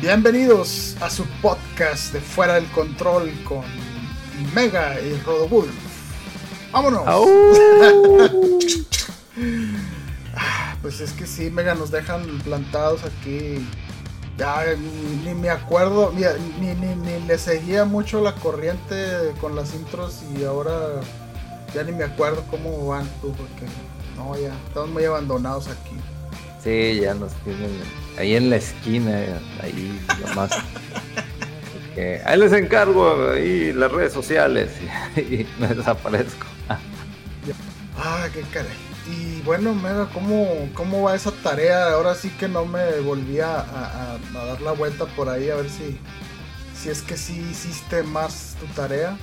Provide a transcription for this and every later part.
Bienvenidos a su podcast de Fuera del Control con Mega y Rodobulf. ¡Vámonos! Ah, pues es que sí, Mega, nos dejan plantados aquí. Ya ni, me acuerdo, ni, ni, ni, le seguía mucho la corriente con las intros y ahora ya ni me acuerdo cómo van tú, porque no, ya estamos muy abandonados aquí. Sí, ya nos tienen ahí en la esquina, ahí nomás. ahí les encargo ahí las redes sociales y, me desaparezco. Ah, qué caray. Y bueno, Mega, ¿cómo, ¿cómo va esa tarea? Ahora sí que no me volví a, a, dar la vuelta por ahí a ver si, si es que sí hiciste más tu tarea.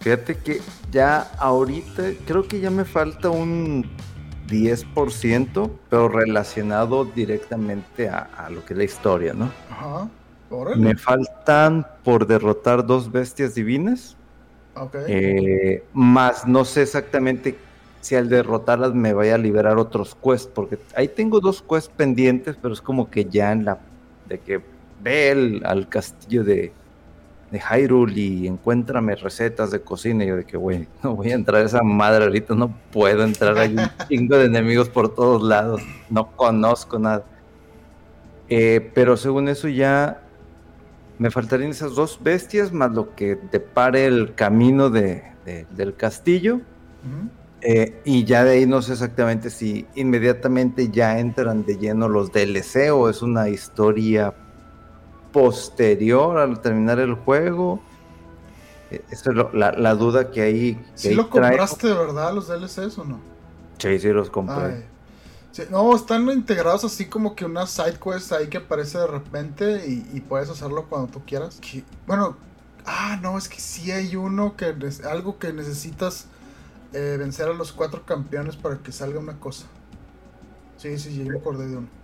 Fíjate que ya ahorita creo que ya me falta un 10%, pero relacionado directamente a, lo que es la historia, ¿no? Ajá. Me faltan por derrotar dos bestias divinas. Ok. Eh, más no sé exactamente si al derrotarlas me vaya a liberar otros quests, porque ahí tengo dos quests pendientes, pero es como que ya en la de que ve al castillo de, de Hyrule y encuéntrame recetas de cocina. Y yo de que, güey, no voy a entrar a esa madre ahorita, no puedo entrar, hay un chingo de enemigos por todos lados, no conozco nada. Eh, pero según eso ya me faltarían esas dos bestias, más lo que depare el camino de, del castillo. Eh, y ya de ahí no sé exactamente si inmediatamente ya entran de lleno los DLC o es una historia posterior al terminar el juego. Eh, esa es la, duda que hay. Si ¿Sí lo compraste de verdad los DLCs o no? Sí, sí los compré. no, están integrados así como que una side quest ahí que aparece de repente y, puedes hacerlo cuando tú quieras. bueno, ah, no, es que sí hay uno que es algo que necesitas eh, vencer a los cuatro campeones para que salga una cosa. Sí, sí, yo me acordé de uno.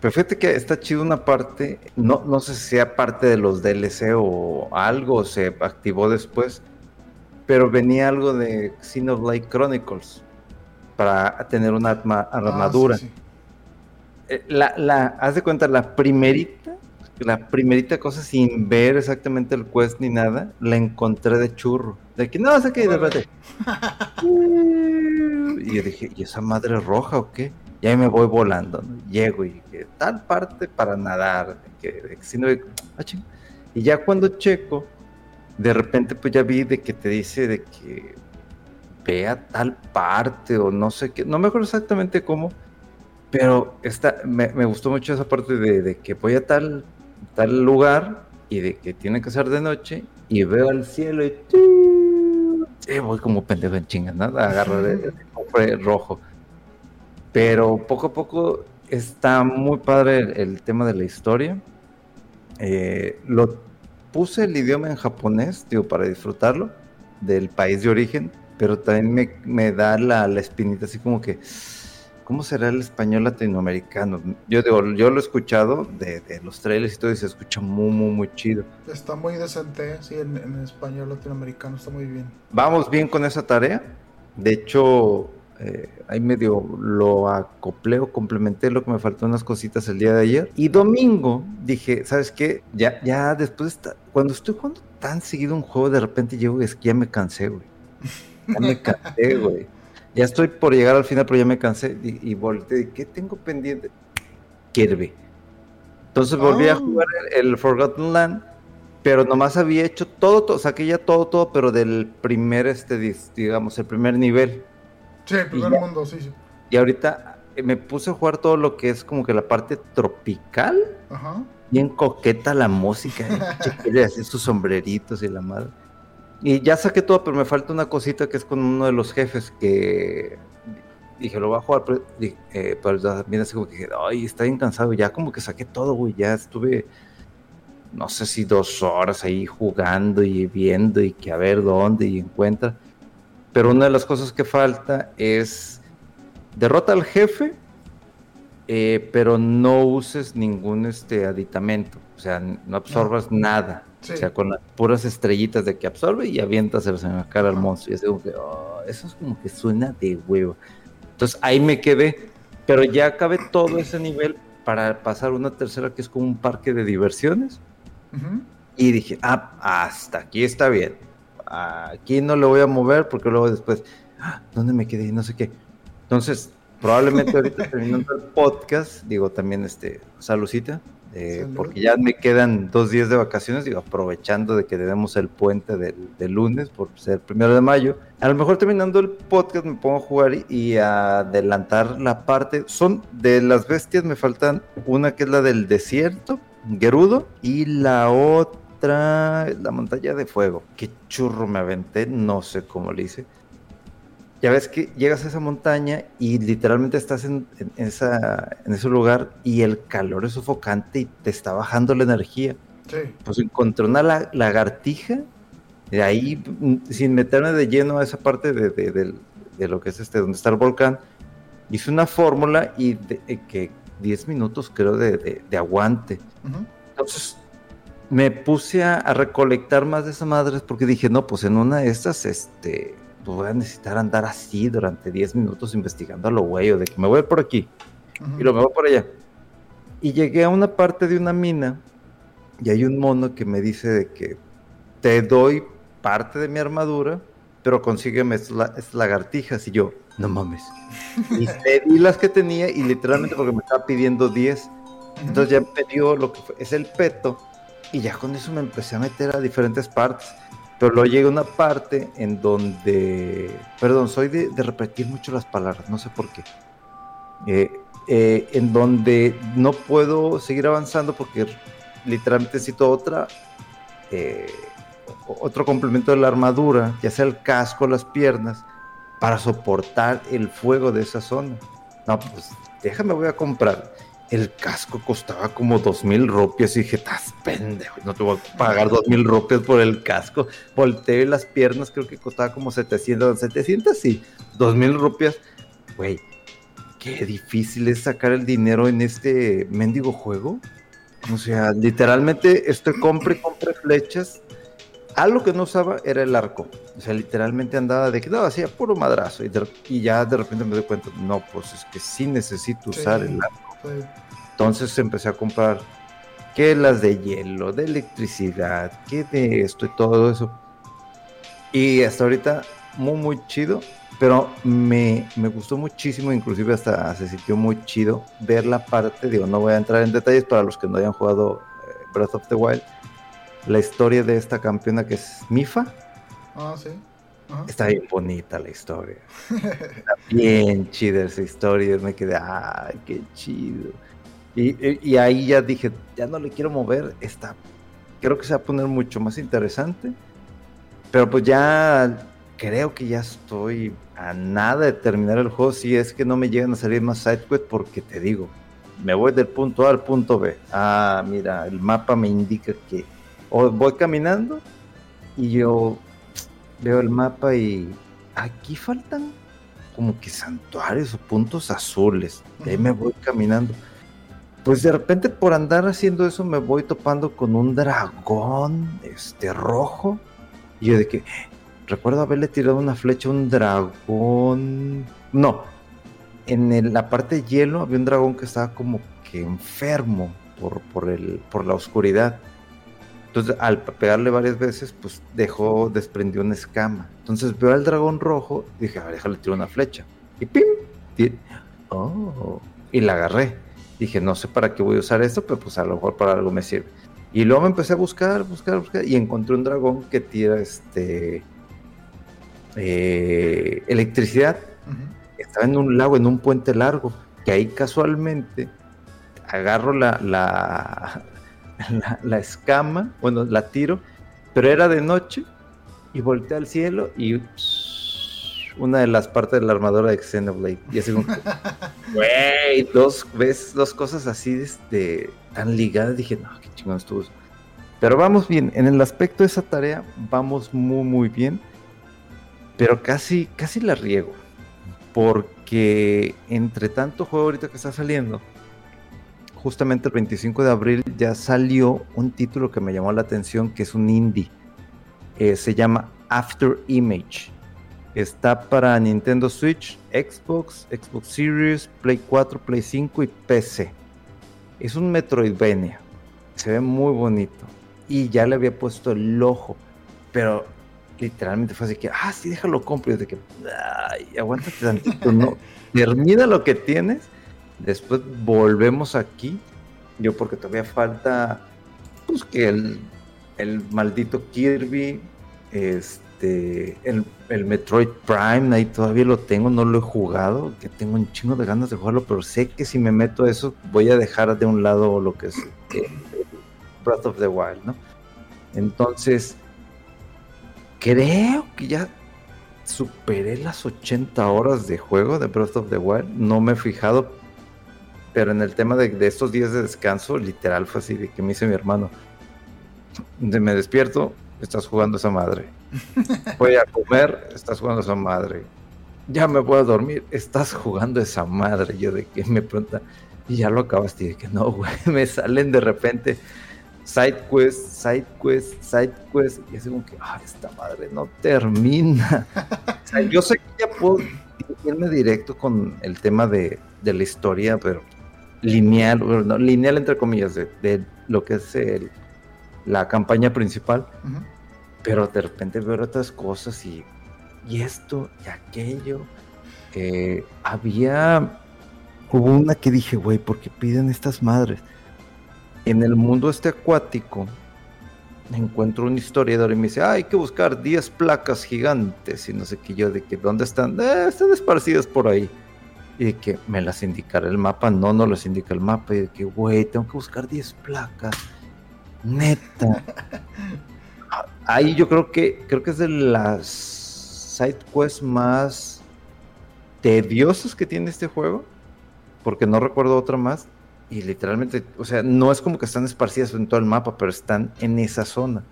Pero fíjate que está chido una parte, no, no sé si sea parte de los DLC o algo, se activó después, pero venía algo de Xenoblade Chronicles para tener una ah, armadura. Eh, la, la, haz de cuenta, la primerita, la primerita cosa sin ver exactamente el quest ni nada, la encontré de churro. De que no, sé qué, de repente. y yo dije, ¿y esa madre roja o qué? Y ahí me voy volando, llego y que tal parte para nadar, que, si no, ah, y ya cuando checo, de repente pues ya vi de que te dice de que vea tal parte o no sé qué, no me acuerdo exactamente cómo, pero esta, me, gustó mucho esa parte de, que voy a tal, tal lugar y de que tiene que ser de noche y veo al cielo y, voy como pendejo en chingas, ¿no? Agarro el, el rojo. Pero poco a poco está muy padre el, tema de la historia. Eh, lo puse el idioma en japonés, digo, para disfrutarlo, del país de origen, pero también me, da la, espinita así como que, ¿cómo será el español latinoamericano? Yo digo, yo lo he escuchado de, los trailers y todo y se escucha muy, muy, muy chido. Está muy decente, sí, en, en español latinoamericano está muy bien. Vamos bien con esa tarea. De hecho, eh, ahí medio lo acopleo, complementé lo que me faltó unas cositas el día de ayer. Y domingo dije, ¿sabes qué? Ya, ya después, está, cuando estoy jugando tan seguido un juego, de repente llego y es que ya me cansé, güey. Ya me cansé, güey. Ya estoy por llegar al final, pero ya me cansé y, y volteé. ¿Qué tengo pendiente? Kirby. Entonces volví a oh. jugar el, Forgotten Land, pero nomás había hecho todo, todo, saqué ya todo, todo, pero del primer, este, digamos, el primer nivel. Sí, el primer mundo, sí, sí. Y ahorita eh, me puse a jugar todo lo que es como que la parte tropical. Ajá. Bien coqueta la música, así sus sombreritos y la madre. Y ya saqué todo, pero me falta una cosita que es con uno de los jefes que dije, lo voy a jugar, pero, eh, también así como que dije, ay, está bien cansado, ya como que saqué todo, güey, ya estuve, no sé si dos horas ahí jugando y viendo y que a ver dónde y encuentra. Pero una de las cosas que falta es derrota al jefe, eh, pero no uses ningún este aditamento, o sea, no absorbas nada. O sea, con las puras estrellitas de que absorbe y avientas en la cara al monstruo. Y es como que, oh, eso es como que suena de huevo. Entonces ahí me quedé, pero ya acabé todo ese nivel para pasar una tercera que es como un parque de diversiones. Y dije, ah, hasta aquí está bien. Aquí no le voy a mover porque luego después, ah, ¿dónde me quedé? No sé qué. Entonces, probablemente ahorita terminando el podcast, digo también, este, saludcita, eh, porque ya me quedan dos días de vacaciones, digo, aprovechando de que tenemos el puente del, lunes por ser primero de mayo. A lo mejor terminando el podcast me pongo a jugar y, a adelantar la parte. Son de las bestias, me faltan una que es la del desierto, Gerudo, y la otra, la montaña de fuego. Qué churro me aventé, no sé cómo le hice ya ves que llegas a esa montaña y literalmente estás en, esa, en ese lugar y el calor es sofocante y te está bajando la energía. Sí. Pues encontré una lagartija, de ahí, sin meterme de lleno a esa parte de, lo que es este, donde está el volcán, hice una fórmula y eh, que 10 minutos creo de, aguante. Entonces me puse a, a, recolectar más de esas madres porque dije, no, pues en una de estas, este pues voy a necesitar andar así durante 10 minutos investigando a lo güey, o de que me voy por aquí y lo me voy por allá. Y llegué a una parte de una mina y hay un mono que me dice de que te doy parte de mi armadura, pero consígueme estas lagartijas. Y yo, no mames. Y las que tenía y literalmente porque me estaba pidiendo 10. Entonces ya me dio lo que fue, es el peto. Y ya con eso me empecé a meter a diferentes partes. Pero luego llega una parte en donde, perdón, soy de, repetir mucho las palabras, no sé por qué. Eh, eh, en donde no puedo seguir avanzando porque literalmente necesito otra, eh, otro complemento de la armadura, ya sea el casco, las piernas, para soportar el fuego de esa zona. No, pues déjame, voy a comprar el casco costaba como dos mil rupias y dije, estás pendejo, no te voy a pagar dos mil rupias por el casco. Volteé las piernas, creo que costaba como 700, 700 sí, dos mil rupias. Güey, qué difícil es sacar el dinero en este mendigo juego. O sea, literalmente estoy compre, compre flechas. Algo que no usaba era el arco. O sea, literalmente andaba de que no, hacía puro madrazo. Y, ya de repente me doy cuenta, no, pues es que sí necesito usar el arco entonces empecé a comprar que las de hielo, de electricidad, que de esto y todo eso. Y hasta ahorita muy, muy chido. Pero me, gustó muchísimo, inclusive hasta se sintió muy chido ver la parte, digo, no voy a entrar en detalles para los que no hayan jugado eh, Breath of the Wild, la historia de esta campeona que es Mifa. Ah, sí. Está bien bonita la historia. Está bien chida esa historia. Me quedé, ay, qué chido. Y, ahí ya dije, ya no le quiero mover. Está, creo que se va a poner mucho más interesante. Pero pues ya creo que ya estoy a nada de terminar el juego. Si es que no me llegan a salir más sidequests, porque te digo, me voy del punto A al punto B. Ah, mira, el mapa me indica que o voy caminando y yo veo el mapa y aquí faltan como que santuarios o puntos azules. De ahí me voy caminando. Pues de repente por andar haciendo eso me voy topando con un dragón este rojo. Y yo de que recuerdo haberle tirado una flecha a un dragón. No, en la parte de hielo había un dragón que estaba como que enfermo por, por, el, por la oscuridad. Entonces, al pegarle varias veces, pues dejó, desprendió una escama. Entonces veo al dragón rojo, dije, a ver, déjale tirar una flecha. Y ¡pim! Oh, y la agarré. Dije, no sé para qué voy a usar esto, pero pues a lo mejor para algo me sirve. Y luego me empecé a buscar, buscar, buscar, y encontré un dragón que tira este eh, electricidad. Estaba en un lago, en un puente largo, que ahí casualmente agarro la, la, la, escama, bueno, la tiro, pero era de noche y volteé al cielo y una de las partes de la armadura de Xenoblade. Y así como, güey, dos, ves dos cosas así este, tan ligadas. Dije, no, qué chingón estuvo. Pero vamos bien, en el aspecto de esa tarea vamos muy, muy bien. Pero casi, casi la riego. Porque entre tanto juego ahorita que está saliendo, justamente el 25 de abril ya salió un título que me llamó la atención, que es un indie. Eh, se llama After Image. Está para Nintendo Switch, Xbox, Xbox Series, Play 4, Play 5 y PC. Es un Metroidvania. Se ve muy bonito. Y ya le había puesto el ojo. Pero literalmente fue así que, ah, sí, déjalo compro. Y de que, ay, aguántate tantito, no. Termina lo que tienes. Después volvemos aquí. Yo porque todavía falta, pues que el, el maldito Kirby, este este, el, Metroid Prime, ahí todavía lo tengo, no lo he jugado, que tengo un chingo de ganas de jugarlo, pero sé que si me meto a eso voy a dejar de un lado lo que es eh, Breath of the Wild, ¿no? Entonces, creo que ya superé las 80 horas de juego de Breath of the Wild, no me he fijado, pero en el tema de, de estos días de descanso, literal fue así, de que me dice mi hermano, de me despierto, estás jugando esa madre Voy a comer, estás jugando esa madre. Ya me voy a dormir, estás jugando esa madre. Yo de que me pregunta, y ya lo acabaste. Y de que no, güey, me salen de repente side quest, side quest, side quest. Y así como que, ah, esta madre no termina. yo sé que ya puedo irme directo con el tema de, de la historia, pero lineal, no, lineal entre comillas, de, lo que es el, la campaña principal pero de repente veo otras cosas y, y esto y aquello. Eh, había, hubo una que dije, güey, ¿por qué piden estas madres? En el mundo este acuático, encuentro un historiador y me dice, ah, hay que buscar 10 placas gigantes y no sé qué yo, de que dónde están, eh, están esparcidas por ahí. Y de que me las indicará el mapa, no, no las indica el mapa, y de que, güey, tengo que buscar 10 placas. Neta. ahí yo creo que creo que es de las side quests más tediosas que tiene este juego, porque no recuerdo otra más. Y literalmente, o sea, no es como que están esparcidas en todo el mapa, pero están en esa zona.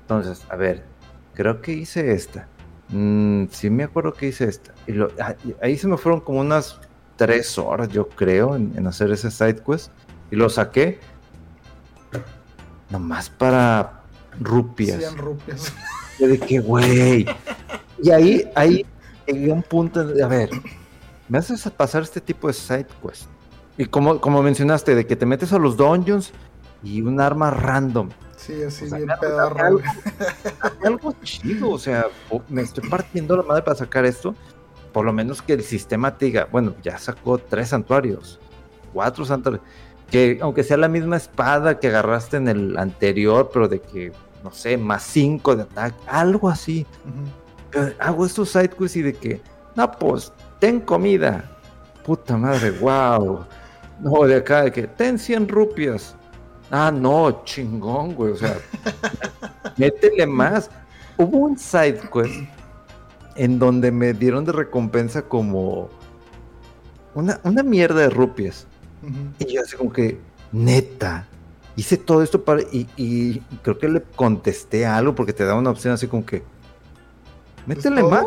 Entonces, a ver, creo que hice esta. Mm, sí me acuerdo que hice esta. Y ah, ahí se me fueron como unas tres horas, yo creo, en, en hacer ese side quest. Y lo saqué. Nomás para, rupias. 100 rupias. de que, güey. Y ahí, ahí llegué un punto de, a ver, me haces pasar este tipo de side quest. Y como, como mencionaste, de que te metes a los dungeons y un arma random. Sí, así bien. Algo, chido, o sea, me estoy partiendo la madre para sacar esto. Por lo menos que el sistema te diga, bueno, ya sacó tres santuarios, cuatro santuarios que aunque sea la misma espada que agarraste en el anterior, pero de que, no sé, más 5 de ataque, algo así. Hago estos side quests y de que, no, pues, ten comida. Puta madre, wow. No, de acá, de que, ten 100 rupias. Ah, no, chingón, güey. O sea, métele más. Hubo un side quest en donde me dieron de recompensa como una, una mierda de rupias. Y yo así como que, neta, hice todo esto para... Y, creo que le contesté algo porque te da una opción así como que, métele más.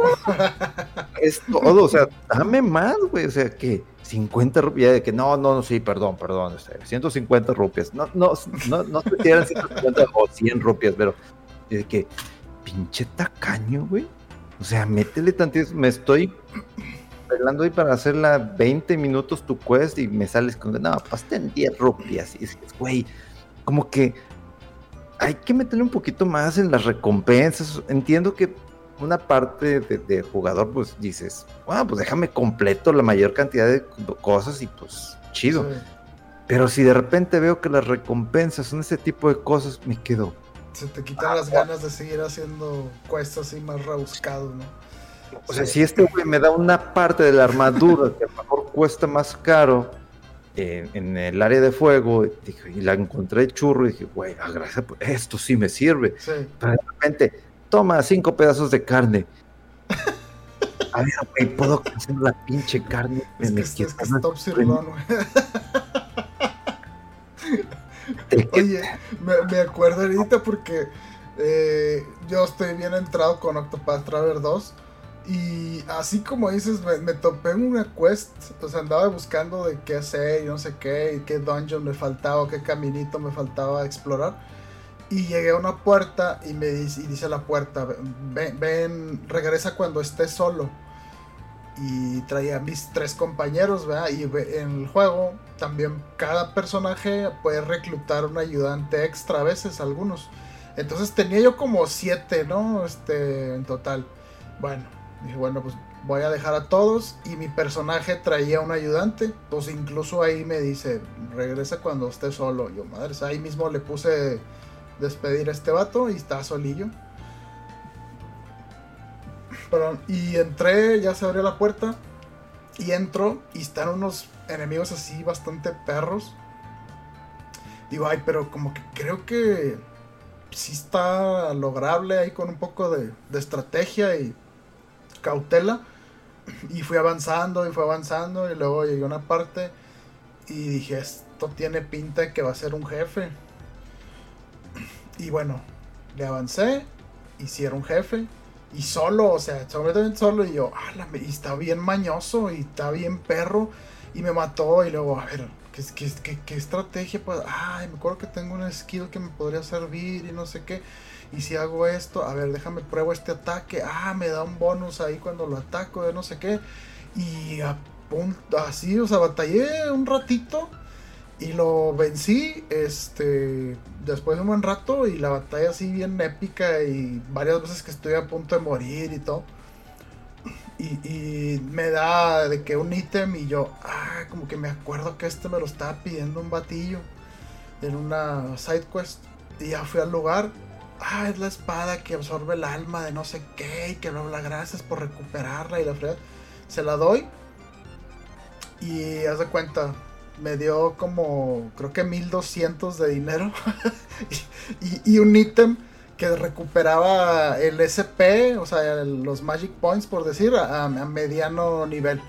es todo, o sea, dame más, güey. O sea, que 50 rupias, de que no, no, no, sí, perdón, perdón, 150 este, rupias. No, no, no, no te 150 o 100 rupias, pero de que, pinche tacaño, güey. O sea, métele tantito, me estoy arreglando ahí para hacerla 20 minutos tu quest y me sales con, no, pues en 10 rupias. Y dices, güey, como que hay que meterle un poquito más en las recompensas. Entiendo que una parte de, jugador, pues dices, bueno, pues déjame completo la mayor cantidad de cosas y pues chido. Pero si de repente veo que las recompensas son ese tipo de cosas, me quedo. Se te quitan las ganas de seguir haciendo cuestas así más rebuscados, ¿no? O sea, si este güey me da una parte de la armadura que a lo mejor cuesta más caro eh, en el área de fuego, y la encontré churro y dije, güey, ah, gracias, esto sí me sirve. Pero de repente, toma cinco pedazos de carne. A ver, güey, puedo hacer la pinche carne. Es que, es, que stop sirlón, güey. Oye, me, acuerdo ahorita porque eh, yo estoy bien entrado con Octopath Traveler 2. Y así como dices, me, topé en una quest. O sea, andaba buscando de qué hacer y no sé qué, y qué dungeon me faltaba, qué caminito me faltaba explorar. Y llegué a una puerta y me dice, y dice la puerta, ven, regresa cuando estés solo y traía a mis tres compañeros, ¿verdad? Y en el juego también cada personaje puede reclutar un ayudante extra a veces, algunos. Entonces tenía yo como siete, ¿no? Este, en total. Bueno, dije, bueno, pues voy a dejar a todos y mi personaje traía un ayudante. Pues incluso ahí me dice, regresa cuando esté solo. Yo, madre, ahí mismo le puse despedir a este vato y está solillo. Y entré, ya se abrió la puerta. Y entro y están unos enemigos así bastante perros. Digo, ay, pero como que creo que sí está lograble ahí con un poco de, de estrategia y cautela. Y fui avanzando y fui avanzando y luego llegué a una parte y dije, esto tiene pinta de que va a ser un jefe. Y bueno, le avancé, hicieron jefe y solo, o sea, completamente solo. Y yo, y está bien mañoso y está bien perro. Y me mató. Y luego, a ver, ¿qué, qué, qué, estrategia? Pues, ay, me acuerdo que tengo una skill que me podría servir y no sé qué. Y si hago esto, a ver, déjame pruebo este ataque. Ah, me da un bonus ahí cuando lo ataco, de no sé qué. Y a punto, así, o sea, batallé un ratito. Y lo vencí, este, después de un buen rato y la batalla así bien épica y varias veces que estoy a punto de morir y todo. Y, me da de que un ítem y yo, ah, como que me acuerdo que este me lo estaba pidiendo un batillo en una side quest. Y ya fui al lugar, ah, es la espada que absorbe el alma de no sé qué y que bla bla, gracias por recuperarla y la fregada. Se la doy y haz de cuenta, me dio como, creo que 1200 de dinero y, un ítem que recuperaba el SP, o sea, los Magic Points, por decir, a, mediano nivel.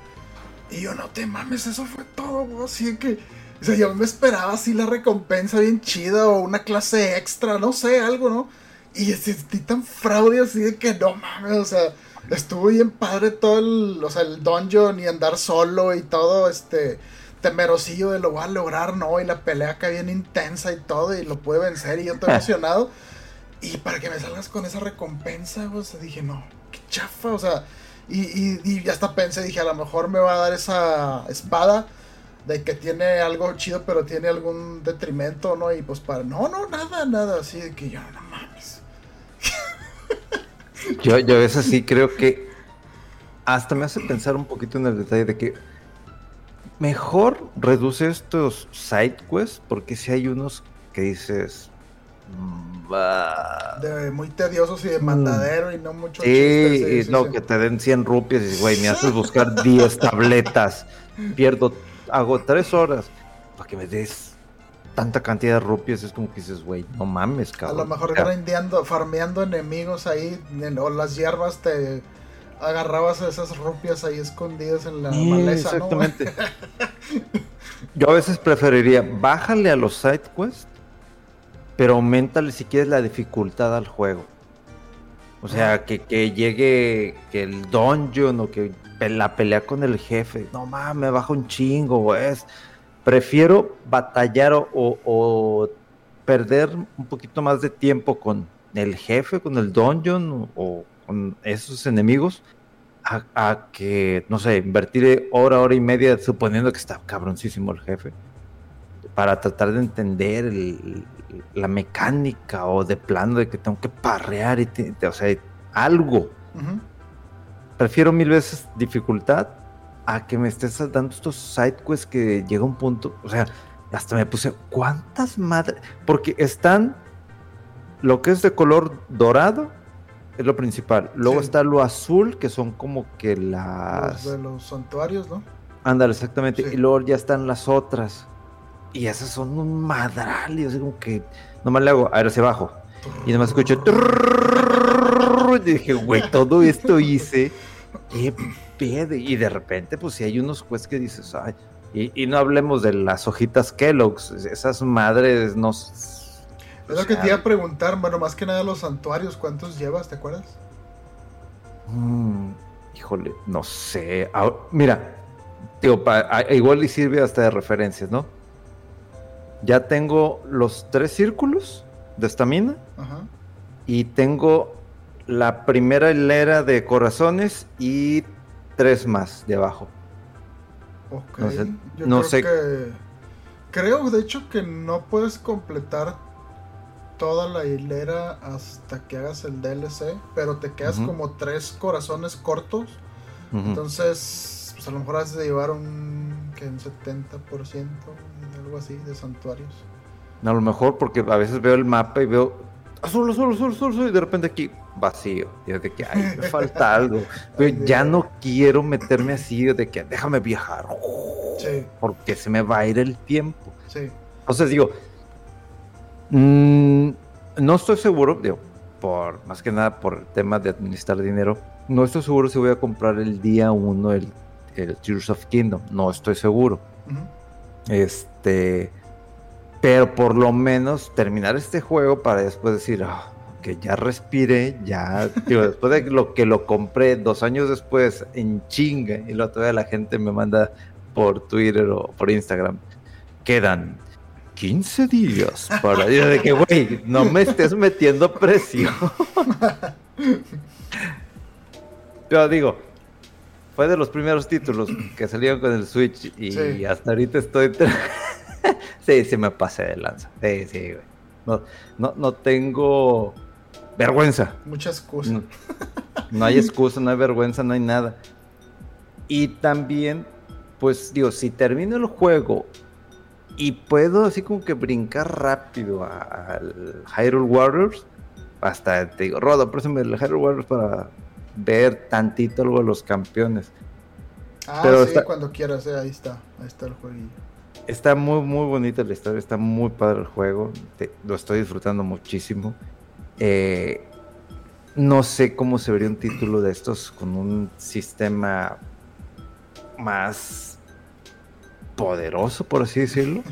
Y yo, no te mames, eso fue todo, Así que, o sea, yo me esperaba así la recompensa bien chida o una clase extra, no sé, algo, ¿no? Y sentí tan fraude así de que no mames, o sea, estuvo bien padre todo el, o sea, el dungeon y andar solo y todo, este temerosillo de lo voy a lograr, ¿no? Y la pelea acá bien intensa y todo, y lo pude vencer, y yo estoy emocionado. Y para que me salgas con esa recompensa, o sea, dije, no, qué chafa, o sea, y, y, hasta pensé, dije, a lo mejor me va a dar esa espada de que tiene algo chido, pero tiene algún detrimento, ¿no? Y pues para, no, no, nada, nada, así de que yo, no mames. Yo, yo veces sí creo que hasta me hace pensar un poquito en el detalle de que mejor reduce estos side quests porque si hay unos que dices mm, muy tediosos y de mandadero y no mucho sí, no que te den 100 rupias y güey me haces buscar 10 tabletas. Pierdo hago 3 horas. Para que me des tanta cantidad de rupias es como que dices güey no mames cabrón a lo mejor grindeando farmeando enemigos ahí o las hierbas te agarrabas esas rupias ahí escondidas en la maleza. Exactamente. Yo a veces preferiría, bájale a los side quests, pero aumentale si quieres la dificultad al juego. O sea, que, llegue que el dungeon o que la pelea con el jefe. No mames, me baja un chingo, es. Prefiero batallar o, o, perder un poquito más de tiempo con el jefe, con el dungeon o con esos enemigos a, que, no sé, invertir hora, hora y media suponiendo que está cabroncísimo el jefe para tratar de entender la mecánica o de plano de que tengo que parrear y, o sea, algo. Prefiero mil veces dificultad a que me estés dando estos side quests que llega un punto, o sea, hasta me puse, ¿cuántas madres? Porque están lo que es de color dorado, es lo principal. Luego está lo azul, que son como que las. Los de los santuarios, ¿no? Ándale, exactamente. Y luego ya están las otras. Y esas son un madral. Y así como que. Nomás le hago, a ver, hacia abajo. Y nomás escucho. Y dije, güey, todo esto hice. Qué pedo. Y de repente, pues si hay unos jueces que dices, ay. Y, no hablemos de las hojitas Kellogg's. Esas madres no. Es lo que te iba a preguntar, bueno, más que nada los santuarios, ¿cuántos llevas? ¿Te acuerdas? Mm, híjole, no sé. mira, digo, igual y sirve hasta de referencias, ¿no? Ya tengo los tres círculos de estamina. Y tengo la primera hilera de corazones y tres más de abajo. Ok. no sé. Creo, de hecho, que no puedes completar toda la hilera hasta que hagas el DLC, pero te quedas como tres corazones cortos. Entonces, pues a lo mejor has de llevar un, que un 70%, algo así, de santuarios. A lo mejor porque a veces veo el mapa y veo azul, azul, azul, azul, y de repente aquí vacío. Y de que, ay, me falta algo. Pero ya no quiero meterme así, de que déjame viajar. Porque se me va a ir el tiempo. Sí. Entonces digo, mm, no estoy seguro, digo, por más que nada por el tema de administrar dinero, no estoy seguro si voy a comprar el día uno el, el Tears of Kingdom. No estoy seguro. Este pero por lo menos terminar este juego para después decir ah, que ya respiré, ya, después de lo que lo compré dos años después en chinga y luego todavía la gente me manda por Twitter o por Instagram, quedan 15 días para decir de que, güey, no me estés metiendo presión. Pero digo, fue de los primeros títulos que salieron con el Switch y hasta ahorita estoy sí, sí me pasé de lanza. Sí, sí, güey. No, no, no tengo vergüenza. Mucha excusa. No, hay excusa, no hay vergüenza, no hay nada. Y también, pues digo, si termino el juego y puedo así como que brincar rápido al Hyrule Warriors, hasta te digo, Rodo, préstame el Hyrule Warriors para ver tantito algo de los campeones. Ah, Pero sí, cuando quieras, eh, ahí está, ahí está el jueguillo. Está muy, muy bonita la historia, está muy padre el juego, lo estoy disfrutando muchísimo. Eh, no sé cómo se vería un título de estos con un sistema más poderoso, por así decirlo.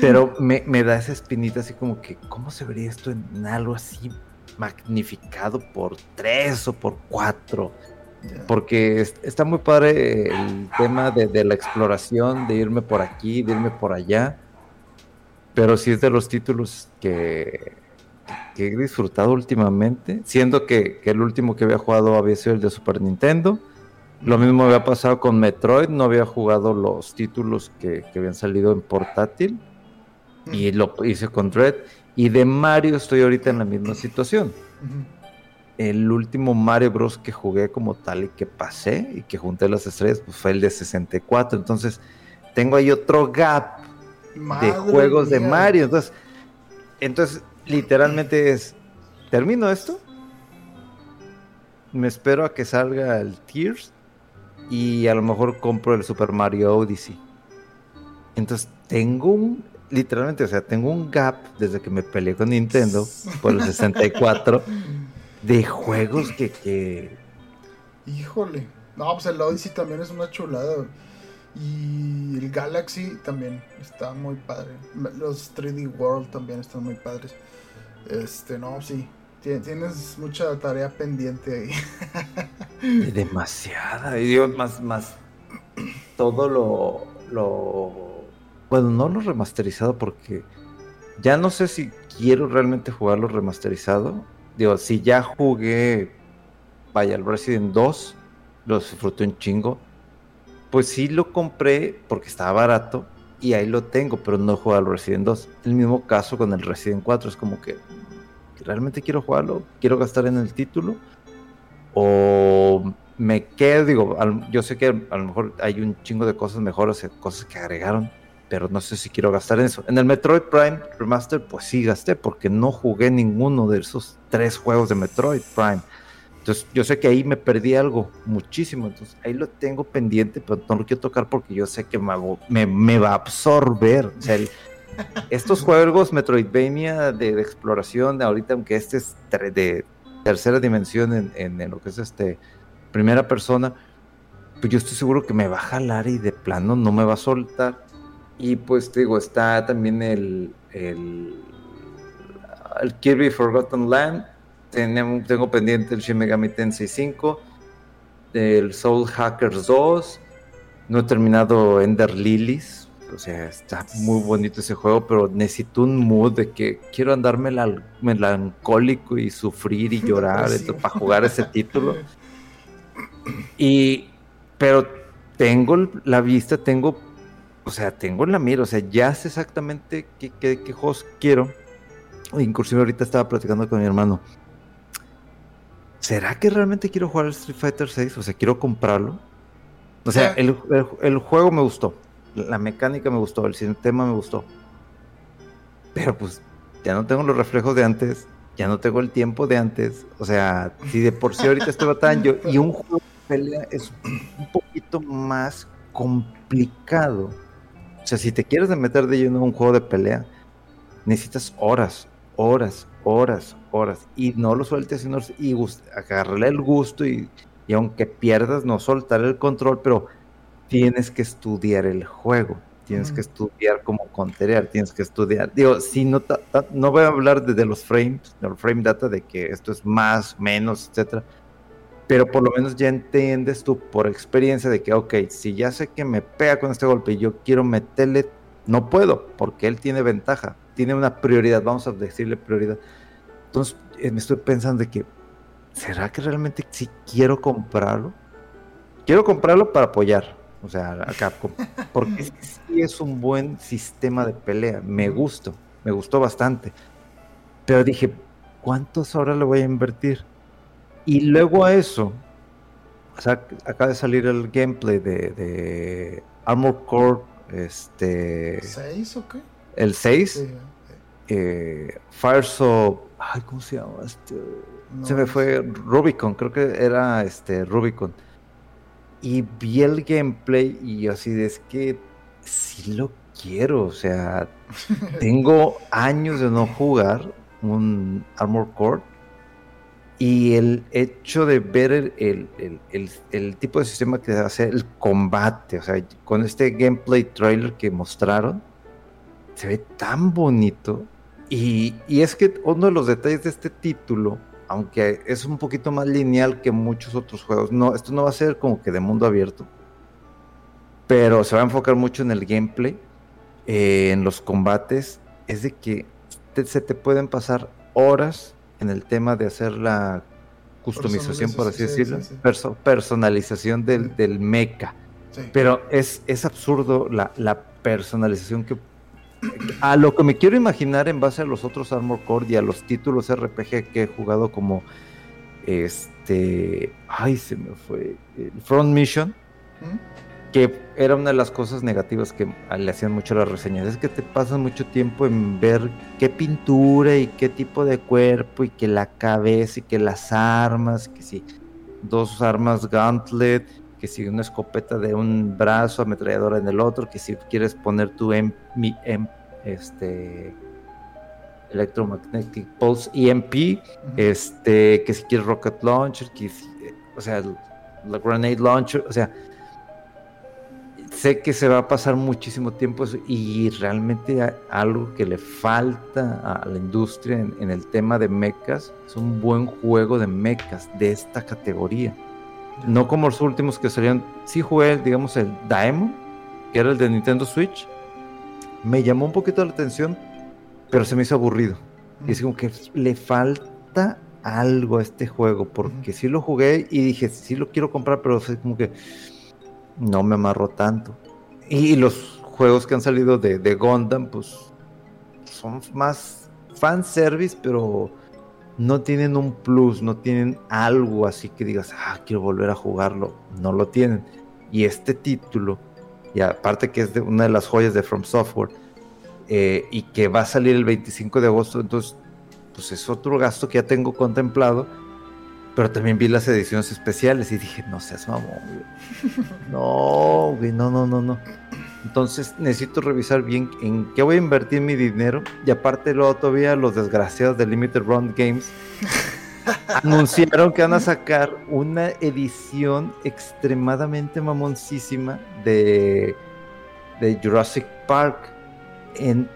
Pero me, me, da esa espinita así como que, ¿cómo se vería esto en algo así magnificado por tres o por cuatro? Porque está muy padre el tema de, la exploración, de irme por aquí, de irme por allá. Pero sí es de los títulos que, he disfrutado últimamente. Siendo que, el último que había jugado había sido el de Super Nintendo. Lo mismo había pasado con Metroid, no había jugado los títulos que, habían salido en portátil. Y lo hice con Dread. Y de Mario estoy ahorita en la misma situación el último Mario Bros. que jugué como tal y que pasé y que junté las estrellas pues fue el de 64. Entonces tengo ahí otro gap de juegos de Mario. Entonces, entonces literalmente es, termino esto, me espero a que salga el Tears y a lo mejor compro el Super Mario Odyssey. Entonces tengo un, literalmente, o sea, tengo un gap desde que me peleé con Nintendo por el 64 de juegos que, que... Híjole. No, pues el Odyssey también es una chulada. Y el Galaxy también está muy padre. Los 3D World también están muy padres. Este, no, sí. Tienes mucha tarea pendiente ahí. Demasiada. Y digo, más, más. Todo lo. lo. Bueno, no lo remasterizado porque. Ya no sé si quiero realmente jugarlo remasterizado digo, si ya jugué, vaya, el Resident 2, lo disfruté un chingo, pues sí lo compré porque estaba barato y ahí lo tengo, pero no juego al Resident 2. El mismo caso con el Resident 4, es como que realmente quiero jugarlo, quiero gastar en el título o me quedo, digo, yo sé que a lo mejor hay un chingo de cosas mejores, cosas que agregaron, pero no sé si quiero gastar en eso. En el Metroid Prime Remaster, pues sí gasté, porque no jugué ninguno de esos tres juegos de Metroid Prime. Entonces, yo sé que ahí me perdí algo muchísimo. Entonces, ahí lo tengo pendiente, pero no lo quiero tocar porque yo sé que me, me, va a absorber. O sea, estos juegos Metroidvania de, exploración, ahorita, aunque este es de tercera dimensión en, lo que es este primera persona, pues yo estoy seguro que me va a jalar y de plano no me va a soltar. Y pues digo, está también el Kirby Forgotten Land tengo pendiente el Shin Megami Tensei 5, el Soul Hackers 2. No he terminado Ender Lilies. O sea, está muy bonito ese juego, pero necesito un mood de que quiero andarme melancólico y sufrir y llorar para jugar ese título. Y, pero tengo la vista, tengo, o sea, tengo la mira, o sea, ya sé exactamente qué, qué, qué juegos quiero. Inclusive ahorita estaba platicando con mi hermano. ¿será que realmente quiero jugar el Street Fighter 6? O sea, quiero comprarlo. O sea, el, juego me gustó, la mecánica me gustó, el sistema me gustó. Pero pues ya no tengo los reflejos de antes, ya no tengo el tiempo de antes. O sea, si de por sí ahorita estoy batallando y un juego de pelea es un poquito más complicado. O sea, si te quieres meter de lleno en un juego de pelea, necesitas horas, horas, horas, horas. Y no lo sueltes sino, y agarrarle el gusto y, aunque pierdas, no soltar el control, pero tienes que estudiar el juego. Tienes que estudiar cómo conterear, tienes que estudiar. Digo, si no, no voy a hablar de, los frames, del frame data, de que esto es más, menos, etcétera. Pero por lo menos ya entiendes tú por experiencia de que, ok, si ya sé que me pega con este golpe y yo quiero meterle, no puedo, porque él tiene ventaja, tiene una prioridad, vamos a decirle prioridad. Entonces eh, me estoy pensando de que, ¿será que realmente sí quiero comprarlo? Quiero comprarlo para apoyar, o sea, a Capcom, porque sí es un buen sistema de pelea, me gustó, me gustó bastante. Pero dije, ¿cuántas horas le voy a invertir? Y luego a eso, o sea, acaba de salir el gameplay de, de Armor Core, este... ¿6 o qué? El 6. Eh, Firesoft Ay, ¿cómo se llama? Este, se me fue Rubicon, creo que era este Rubicon. Y vi el gameplay y así de es que sí lo quiero, o sea, tengo años de no jugar un Armor Core y el hecho de ver el, el, tipo de sistema que hace el combate, o sea, con este gameplay trailer que mostraron, se ve tan bonito y, es que uno de los detalles de este título, aunque es un poquito más lineal que muchos otros juegos, no, esto no va a ser como que de mundo abierto, pero se va a enfocar mucho en el gameplay, eh, en los combates, es de que se te pueden pasar horas en el tema de hacer la customización, por así decirlo, personalización del, del mecha. Pero es, es absurdo la, la personalización que a lo que me quiero imaginar en base a los otros Armor Core y a los títulos RPG que he jugado como este, ay, se me fue, Front Mission, que era una de las cosas negativas que le hacían mucho las reseñas, es que te pasas mucho tiempo en ver qué pintura y qué tipo de cuerpo y que la cabeza y que las armas, que si dos armas gauntlet, que si una escopeta de un brazo, ametralladora en el otro, que si quieres poner tu em, este Electromagnetic Pulse EMP, este, que si quieres Rocket Launcher, que o sea, la Grenade Launcher, o sea, sé que se va a pasar muchísimo tiempo y realmente algo que le falta a la industria en, en el tema de mechas es un buen juego de mechas de esta categoría no como los últimos que salieron. Sí jugué, digamos, el Daemon, que era el de Nintendo Switch. Me llamó un poquito la atención, pero se me hizo aburrido. Y es como que le falta algo a este juego, porque sí lo jugué y dije, sí lo quiero comprar, pero es como que no me amarró tanto. Y los juegos que han salido de, de Gundam, pues son más fanservice, pero no tienen un plus, no tienen algo así que digas, ah, quiero volver a jugarlo. No lo tienen. Y este título y aparte que es de una de las joyas de From Software, eh, y que va a salir el 25 de agosto, entonces, pues es otro gasto que ya tengo contemplado, pero también vi las ediciones especiales y dije, no seas mamón, No, güey, no, no, no, no. Entonces necesito revisar bien en qué voy a invertir mi dinero. Y aparte luego todavía los desgraciados de Limited Run Games anunciaron que van a sacar una edición extremadamente mamoncísima de, de Jurassic Park. En,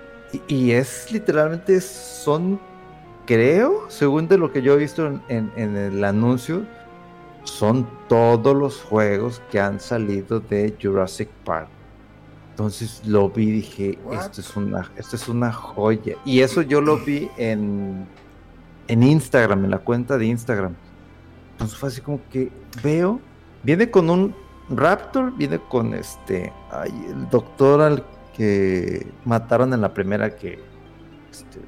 y, es literalmente, son, creo, según de lo que yo he visto en, en, el anuncio, son todos los juegos que han salido de Jurassic Park. Entonces lo vi y dije, esto es, una, esto es una joya. Y eso yo lo vi en en Instagram, en la cuenta de Instagram. Entonces fue así como que veo, viene con un Raptor, viene con este, ay, el doctor al que mataron en la primera que, este,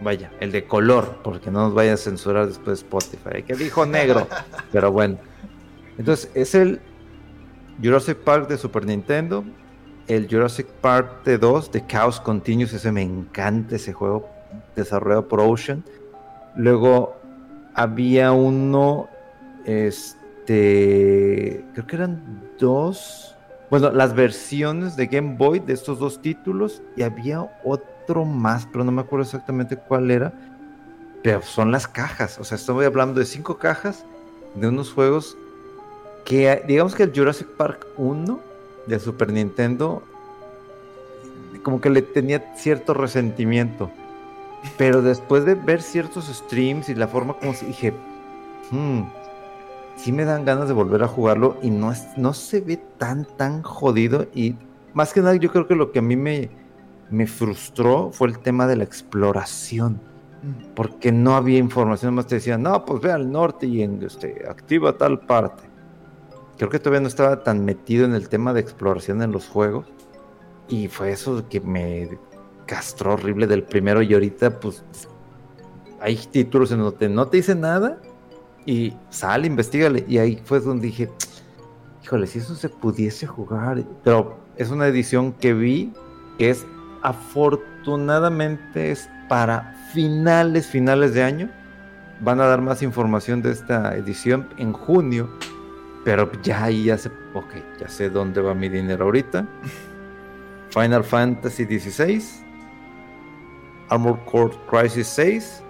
vaya, el de color, porque no nos vaya a censurar después Spotify, que dijo negro, pero bueno. Entonces es el Jurassic Park de Super Nintendo, el Jurassic Park de 2 de Chaos Continuous, ese me encanta ese juego desarrollado por Ocean. Luego había uno, este, creo que eran dos, bueno, las versiones de Game Boy de estos dos títulos y había otro más, pero no me acuerdo exactamente cuál era. Pero son las cajas, o sea, estoy hablando de cinco cajas de unos juegos que, digamos que el Jurassic Park 1 de Super Nintendo, como que le tenía cierto resentimiento pero después de ver ciertos streams y la forma como se dije, hmm, sí me dan ganas de volver a jugarlo y no, es, no se ve tan, tan jodido. Y más que nada, yo creo que lo que a mí me, me frustró fue el tema de la exploración. Mm. Porque no había información, más te decían, no, pues ve al norte y en, este, activa tal parte. Creo que todavía no estaba tan metido en el tema de exploración en los juegos. Y fue eso que me castro horrible del primero y ahorita pues hay títulos en donde no te dice nada y sale, investigale. Y ahí fue donde dije, híjole, si eso se pudiese jugar. Pero es una edición que vi que es afortunadamente es para finales, finales de año. Van a dar más información de esta edición en junio. Pero ya ahí ya sé, ok, ya sé dónde va mi dinero ahorita. Final Fantasy XVI Armor Core Crisis 6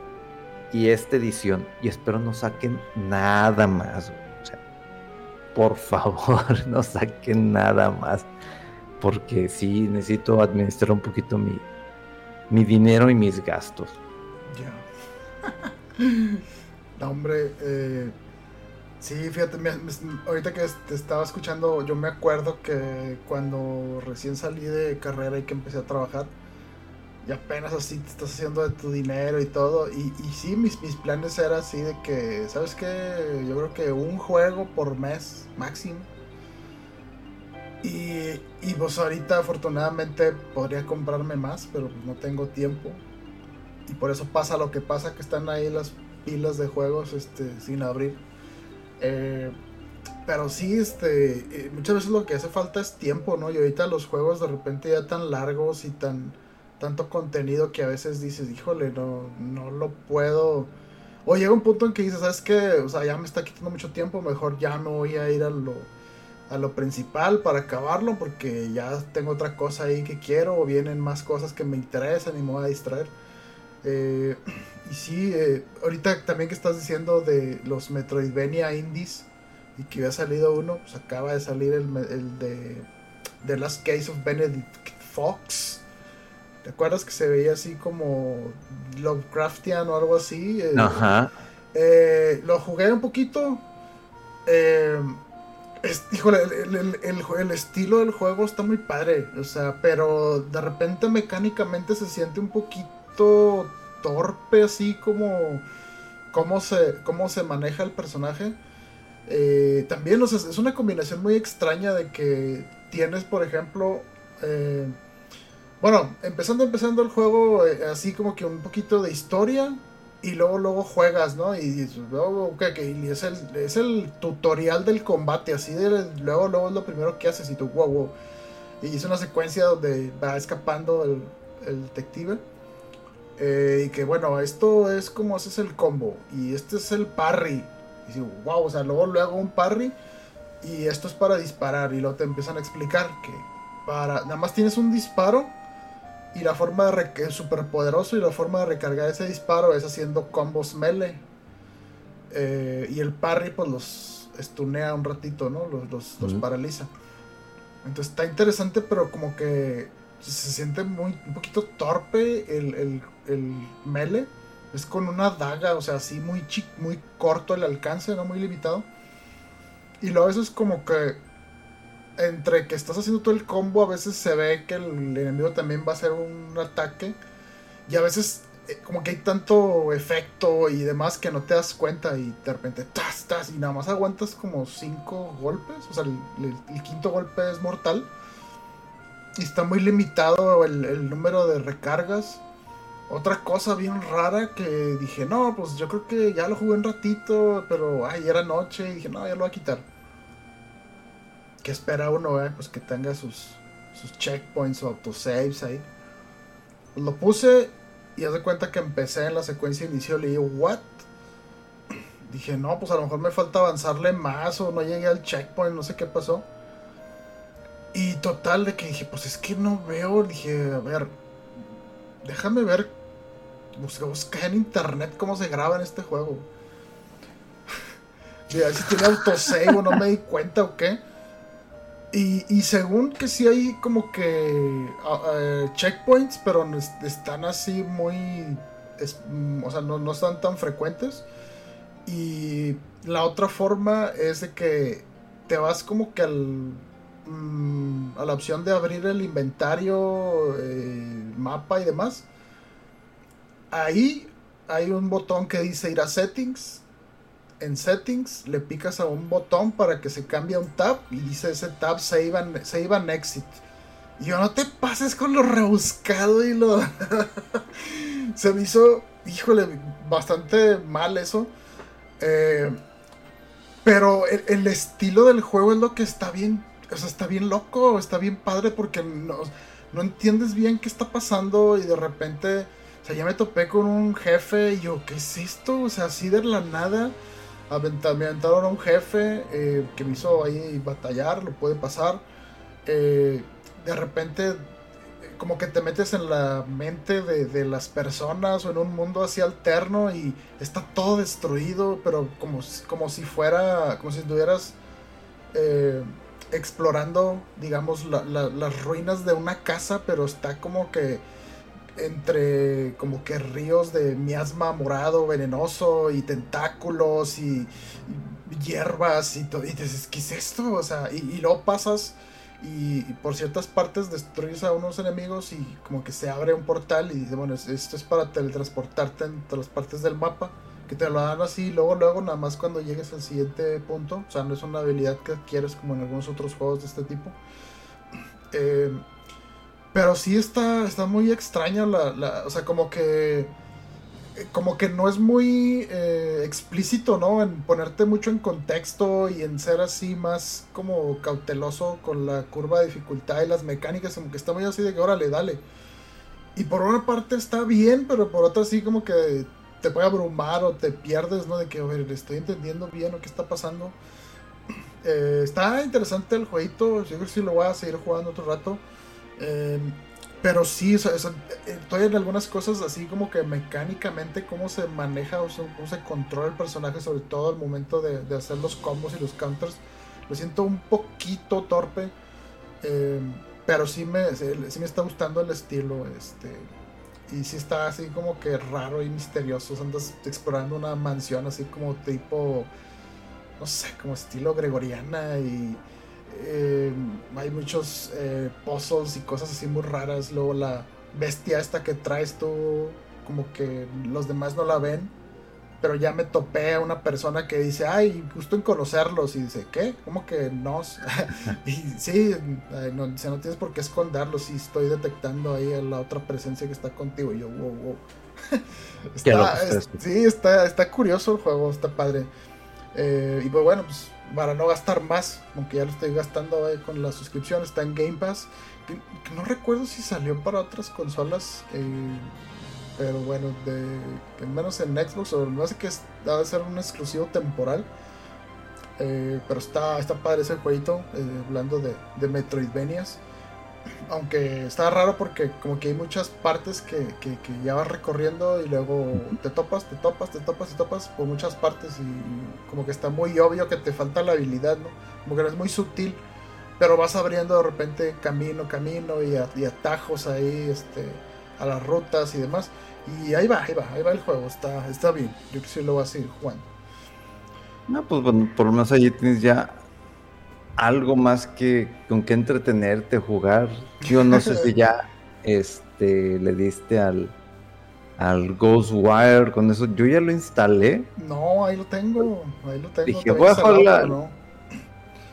y esta edición. Y espero no saquen nada más. por favor, no saquen nada más. Porque sí necesito administrar un poquito mi, mi dinero y mis gastos. Ya. hombre, eh, sí, fíjate, ahorita que te estaba escuchando, yo me acuerdo que cuando recién salí de carrera y que empecé a trabajar, y apenas así te estás haciendo de tu dinero y todo. Y, y sí, mis, mis planes eran así de que, ¿sabes qué? Yo creo que un juego por mes máximo. Y, y pues ahorita afortunadamente podría comprarme más, pero pues no tengo tiempo. Y por eso pasa lo que pasa, que están ahí las pilas de juegos este, sin abrir. Eh, pero sí, este, eh, muchas veces lo que hace falta es tiempo, ¿no? Y ahorita los juegos de repente ya tan largos y tan tanto contenido que a veces dices, híjole, no, no lo puedo. O llega un punto en que dices, ¿sabes qué? O sea, ya me está quitando mucho tiempo, mejor ya me voy a ir a lo, a lo principal para acabarlo, porque ya tengo otra cosa ahí que quiero, o vienen más cosas que me interesan y me voy a distraer. Eh, y sí, eh, ahorita también que estás diciendo de los Metroidvania Indies y que había salido uno, pues acaba de salir el, el de The Last Case of Benedict Fox ¿Te acuerdas que se veía así como Lovecraftian o algo así? Eh, Ajá. Eh, lo jugué un poquito. Eh, híjole, el, estilo del juego está muy padre. O sea, pero de repente mecánicamente se siente un poquito torpe, así como cómo se, cómo se maneja el personaje. también, o sea, es una combinación muy extraña de que tienes, por ejemplo, bueno, empezando, empezando el juego, eh, así como que un poquito de historia. y luego luego juegas, ¿no? Y, luego, y es, el, es el tutorial del combate, así de luego luego es lo primero que haces y tú, wow, wow. Y es una secuencia donde va escapando el, el detective. Eh, y que bueno, esto es como haces el combo. Y este es el parry. Y digo, wow, o sea, luego luego un parry. Y esto es para disparar. Y luego te empiezan a explicar que para. Nada más tienes un disparo y la forma de es súper poderoso y la forma de recargar ese disparo es haciendo combos melee. Eh, y el parry pues los estunea un ratito, ¿no? Los, los, paraliza. Entonces está interesante, pero como que se siente muy un poquito torpe el, el, el melee. Es con una daga, o sea, así muy, muy corto el alcance, ¿no? Muy limitado. Y luego eso es como que entre que estás haciendo todo el combo, a veces se ve que el enemigo también va a hacer un ataque. Y a veces eh, como que hay tanto efecto y demás que no te das cuenta y de repente tas, tas, y nada más aguantas como cinco golpes. O sea, el, quinto golpe es mortal. Y está muy limitado el, número de recargas. Otra cosa bien rara que dije, no, pues yo creo que ya lo jugué un ratito, pero ay, era noche y dije, no, ya lo voy a quitar que espera uno, eh? pues que tenga sus, sus checkpoints o autosaves ahí. Pues lo puse y haz de cuenta que empecé en la secuencia inicial y dije, ¿what? Dije, no, pues a lo mejor me falta avanzarle más o no llegué al checkpoint, no sé qué pasó. Y total de que dije, pues es que no veo, dije, a ver, déjame ver, busca, en internet cómo se graba en este juego. Y a si tiene autosave o no me di cuenta o qué. Y, según que sí hay como que checkpoints, pero están así muy... Mm, o sea, no, están tan frecuentes. Y la otra forma es de que te vas como que al, mm, a la opción de abrir el inventario, el mapa y demás. Ahí hay un botón que dice ir a settings en settings le picas a un botón para que se cambie un tab y dice ese tab save and, exit. Y yo no te pases con lo rebuscado y lo... se me hizo, híjole, bastante mal eso. Eh, pero el, estilo del juego es lo que está bien, o sea, está bien loco, está bien padre porque no, no entiendes bien qué está pasando y de repente, o sea, ya me topé con un jefe y yo, ¿qué es esto? O sea, así de la nada me aventaron a un jefe eh, que me hizo ahí batallar, lo puede pasar. Eh, de repente, como que te metes en la mente de, las personas o en un mundo así alterno y está todo destruido, pero como, como si fuera, como si estuvieras eh, explorando, digamos, las ruinas de una casa, pero está como que entre como que ríos de miasma morado, venenoso y tentáculos y, hierbas y todo. Y dices, ¿qué es esto? O sea, y, luego pasas y, por ciertas partes destruyes a unos enemigos y como que se abre un portal y dice, bueno, esto es para teletransportarte entre las partes del mapa. Que te lo dan así, luego, luego, nada más cuando llegues al siguiente punto. O sea, no es una habilidad que adquieres como en algunos otros juegos de este tipo. Eh, pero sí está, está muy extraña la, O sea, como que. Como que no es muy eh, explícito, ¿no? En ponerte mucho en contexto y en ser así más como cauteloso con la curva de dificultad y las mecánicas, como que está muy así de que órale, dale. Y por una parte está bien, pero por otra sí como que te puede abrumar o te pierdes, ¿no? De que, a ver, estoy entendiendo bien lo que está pasando. Eh, está interesante el jueguito, yo creo que sí lo voy a seguir jugando otro rato. Em, pero sí, estoy en algunas cosas así como que mecánicamente cómo se maneja o cómo se controla el personaje, sobre todo al momento de, hacer los combos y los counters. Lo siento un poquito torpe, em, pero sí me, sí me está gustando el estilo. Este, y sí está así como que raro y misterioso. Andas explorando una mansión así como tipo, no sé, como estilo gregoriana y eh, hay muchos eh, puzzles y cosas así muy raras. Luego la bestia esta que traes tú, como que los demás no la ven. Pero ya me topé a una persona que dice, ay, gusto en conocerlos. Y dice, ¿qué? ¿Cómo que no? y sí, no, no tienes por qué esconderlos. Y estoy detectando ahí a la otra presencia que está contigo. Y yo, wow, wow. sí, está, está curioso el juego, está padre. Eh, y pues bueno, pues para no gastar más, aunque ya lo estoy gastando con la suscripción, está en Game Pass. no recuerdo si salió para otras consolas, eh, pero bueno, de, menos en Xbox, o no sé que debe ser un exclusivo temporal. Eh, pero está, está padre ese jueguito, hablando de, de Metroidvanias aunque está raro porque como que hay muchas partes que, ya vas recorriendo y luego te topas, te topas, te topas, te topas por muchas partes y como que está muy obvio que te falta la habilidad, ¿no? Como que no es muy sutil, pero vas abriendo de repente camino, camino y, atajos ahí este, a las rutas y demás. Y ahí va, ahí va, ahí va el juego, está, está bien. Yo creo que sí lo voy a seguir jugando. No, pues bueno, por lo menos allí tienes ya algo más que con qué entretenerte, jugar. Yo no sé si ya este, le diste al, al Ghostwire con eso. Yo ya lo instalé. No, ahí lo tengo. Ahí lo tengo. Dije, voy a jugar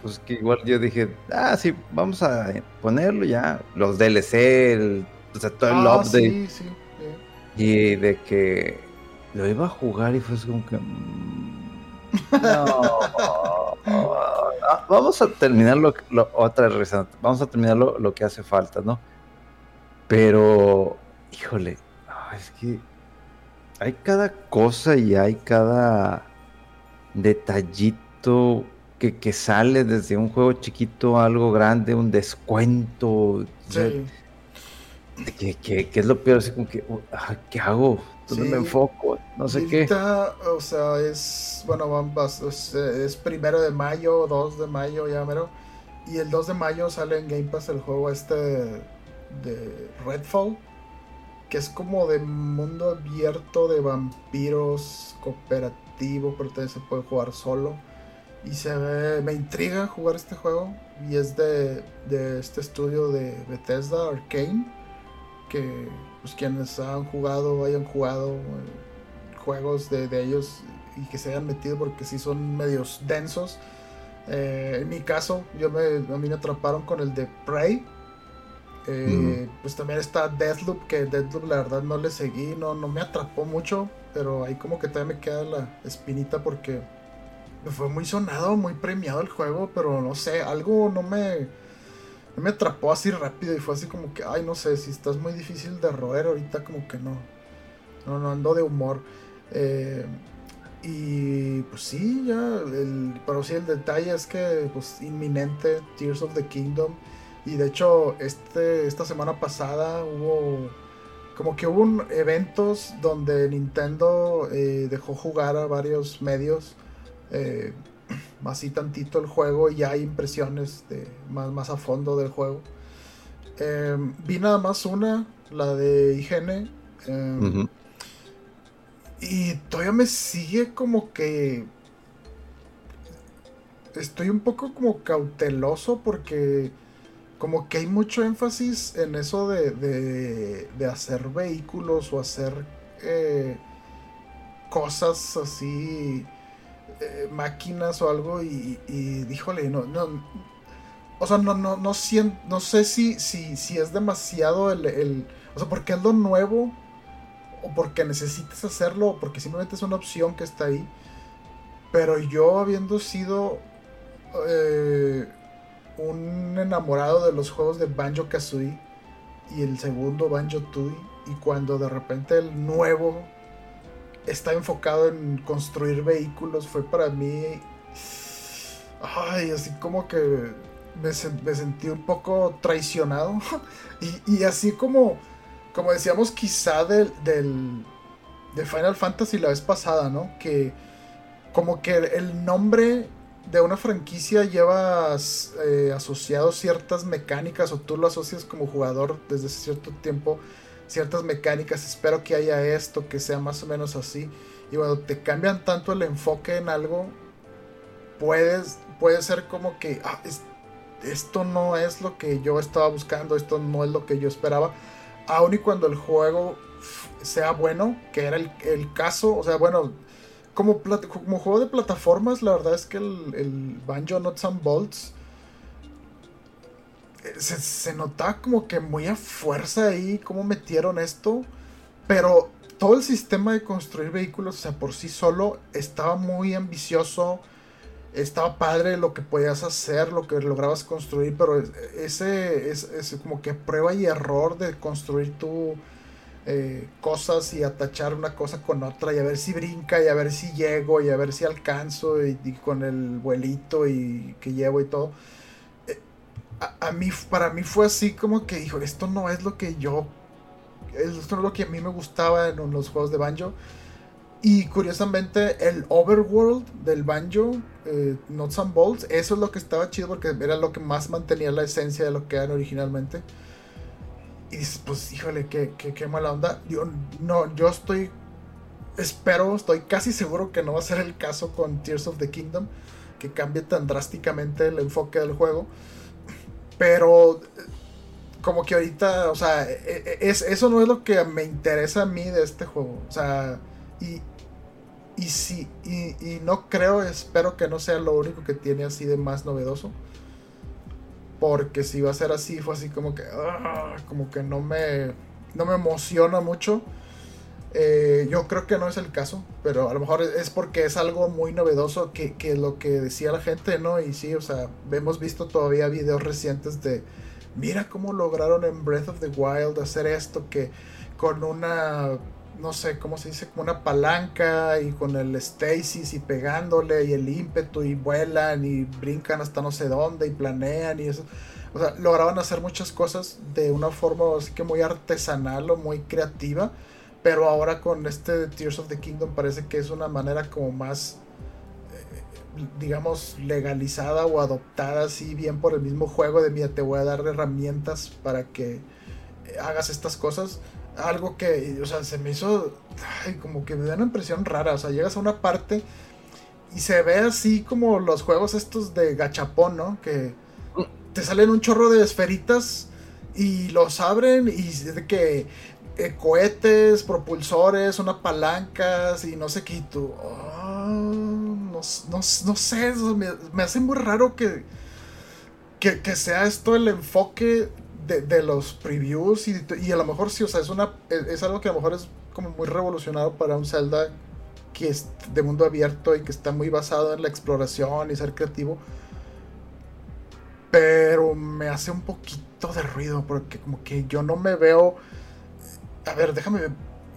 Pues que igual yo dije, ah, sí, vamos a ponerlo ya. Los DLC, el, o sea, todo el ah, update. Sí, sí, Y de que lo iba a jugar y fue como que. Mm, no. Ah, vamos a terminar lo, otra vez, vamos a terminar lo, que hace falta, ¿no? Pero, híjole, es que hay cada cosa y hay cada detallito que, sale desde un juego chiquito a algo grande, un descuento. Sí. que, es lo peor, así como que, ¿qué hago? ¿Dónde me enfoco? No sé qué. O sea, es, bueno, es, primero de mayo, 2 de mayo, ya mero. Y el 2 de mayo sale en Game Pass el juego este de Redfall, que es como de mundo abierto de vampiros cooperativo, pero también se puede jugar solo. Y se ve, me intriga jugar este juego. Y es de, de este estudio de Bethesda, Arcane, que pues, quienes han jugado, hayan jugado eh, juegos de, ellos y que se hayan metido porque sí son medios densos. Eh, en mi caso, yo me, a mí me atraparon con el de Prey. Eh, pues también está Deathloop, que Deathloop la verdad no le seguí, no, no me atrapó mucho, pero ahí como que todavía me queda la espinita porque fue muy sonado, muy premiado el juego, pero no sé, algo no me me atrapó así rápido y fue así como que, ay, no sé, si estás muy difícil de roer ahorita como que no. No, no ando de humor. Eh, y pues sí, ya, pero sí el detalle es que pues inminente Tears of the Kingdom. Y de hecho, este, esta semana pasada hubo como que hubo eventos donde Nintendo eh, dejó jugar a varios medios. Eh, así tantito el juego y hay impresiones de más, más a fondo del juego. Em, vi nada más una, la de IGN. Em, y todavía me sigue como que... Estoy un poco como cauteloso porque como que hay mucho énfasis en eso de, de, hacer vehículos o hacer eh, cosas así eh, máquinas o algo y, y díjole, no, no, o sea, no, no, no, no sé si, si, si es demasiado el, el, o sea, porque es lo nuevo o porque necesitas hacerlo o porque simplemente es una opción que está ahí. Pero yo habiendo sido eh, un enamorado de los juegos de Banjo Kazooie y el segundo Banjo Tooie y cuando de repente el nuevo está enfocado en construir vehículos fue para mí. Ay, así como que me, sentí un poco traicionado. y, así como, como decíamos, quizá del, de Final Fantasy la vez pasada, ¿no? Que como que el nombre de una franquicia lleva eh, asociado ciertas mecánicas o tú lo asocias como jugador desde cierto tiempo ciertas mecánicas, espero que haya esto, que sea más o menos así. Y cuando te cambian tanto el enfoque en algo, puedes, puede ser como que ah, esto no es lo que yo estaba buscando, esto no es lo que yo esperaba. Aun y cuando el juego sea bueno, que era el, caso, o sea, bueno, como, como juego de plataformas, la verdad es que el, el Banjo Nuts and Bolts se, notaba como que muy a fuerza ahí cómo metieron esto. Pero todo el sistema de construir vehículos, o sea, por sí solo, estaba muy ambicioso. Estaba padre lo que podías hacer, lo que lograbas construir, pero ese es, como que prueba y error de construir tu eh, cosas y atachar una cosa con otra y a ver si brinca y a ver si llego y a ver si alcanzo y, con el vuelito y que llevo y todo. A, mí, para mí fue así como que, hijo, esto no es lo que yo esto es lo que a mí me gustaba en los juegos de Banjo. Y curiosamente, el overworld del Banjo, eh, Nuts and Bolts, eso es lo que estaba chido porque era lo que más mantenía la esencia de lo que eran originalmente. Y pues híjole, qué, qué, mala onda. Yo, no, yo estoy, espero, estoy casi seguro que no va a ser el caso con Tears of the Kingdom, que cambie tan drásticamente el enfoque del juego. Pero como que ahorita, o sea, e, e, es, eso no es lo que me interesa a mí de este juego. O sea, y, y sí, y, no creo, espero que no sea lo único que tiene así de más novedoso. Porque si va a ser así, fue así como que, ah, como que no me, no me emociona mucho. Eh, yo creo que no es el caso, pero a lo mejor es porque es algo muy novedoso que, que lo que decía la gente, ¿no? Y sí, o sea, hemos visto todavía videos recientes de mira cómo lograron en Breath of the Wild hacer esto que con una no sé cómo se dice, como una palanca y con el stasis y pegándole y el ímpetu y vuelan y brincan hasta no sé dónde y planean y eso. O sea, lograban hacer muchas cosas de una forma así que muy artesanal o muy creativa, pero ahora con este Tears of the Kingdom parece que es una manera como más digamos, legalizada o adoptada así bien por el mismo juego de mira, te voy a dar herramientas para que eh, hagas estas cosas. Algo que, o sea, se me hizo como que me da una impresión rara. O sea, llegas a una parte y se ve así como los juegos estos de gachapón, ¿no? Que te salen un chorro de esferitas y los abren y de que eh, cohetes, propulsores, unas palancas y no sé qué. tú, no, sé, me, hace muy raro que, que, sea esto el enfoque de, los previews y, a lo mejor sí, o sea, es, una, es, algo que a lo mejor es como muy revolucionario para un Zelda que es de mundo abierto y que está muy basado en la exploración y ser creativo. Pero me hace un poquito de ruido porque como que yo no me veo... A ver, déjame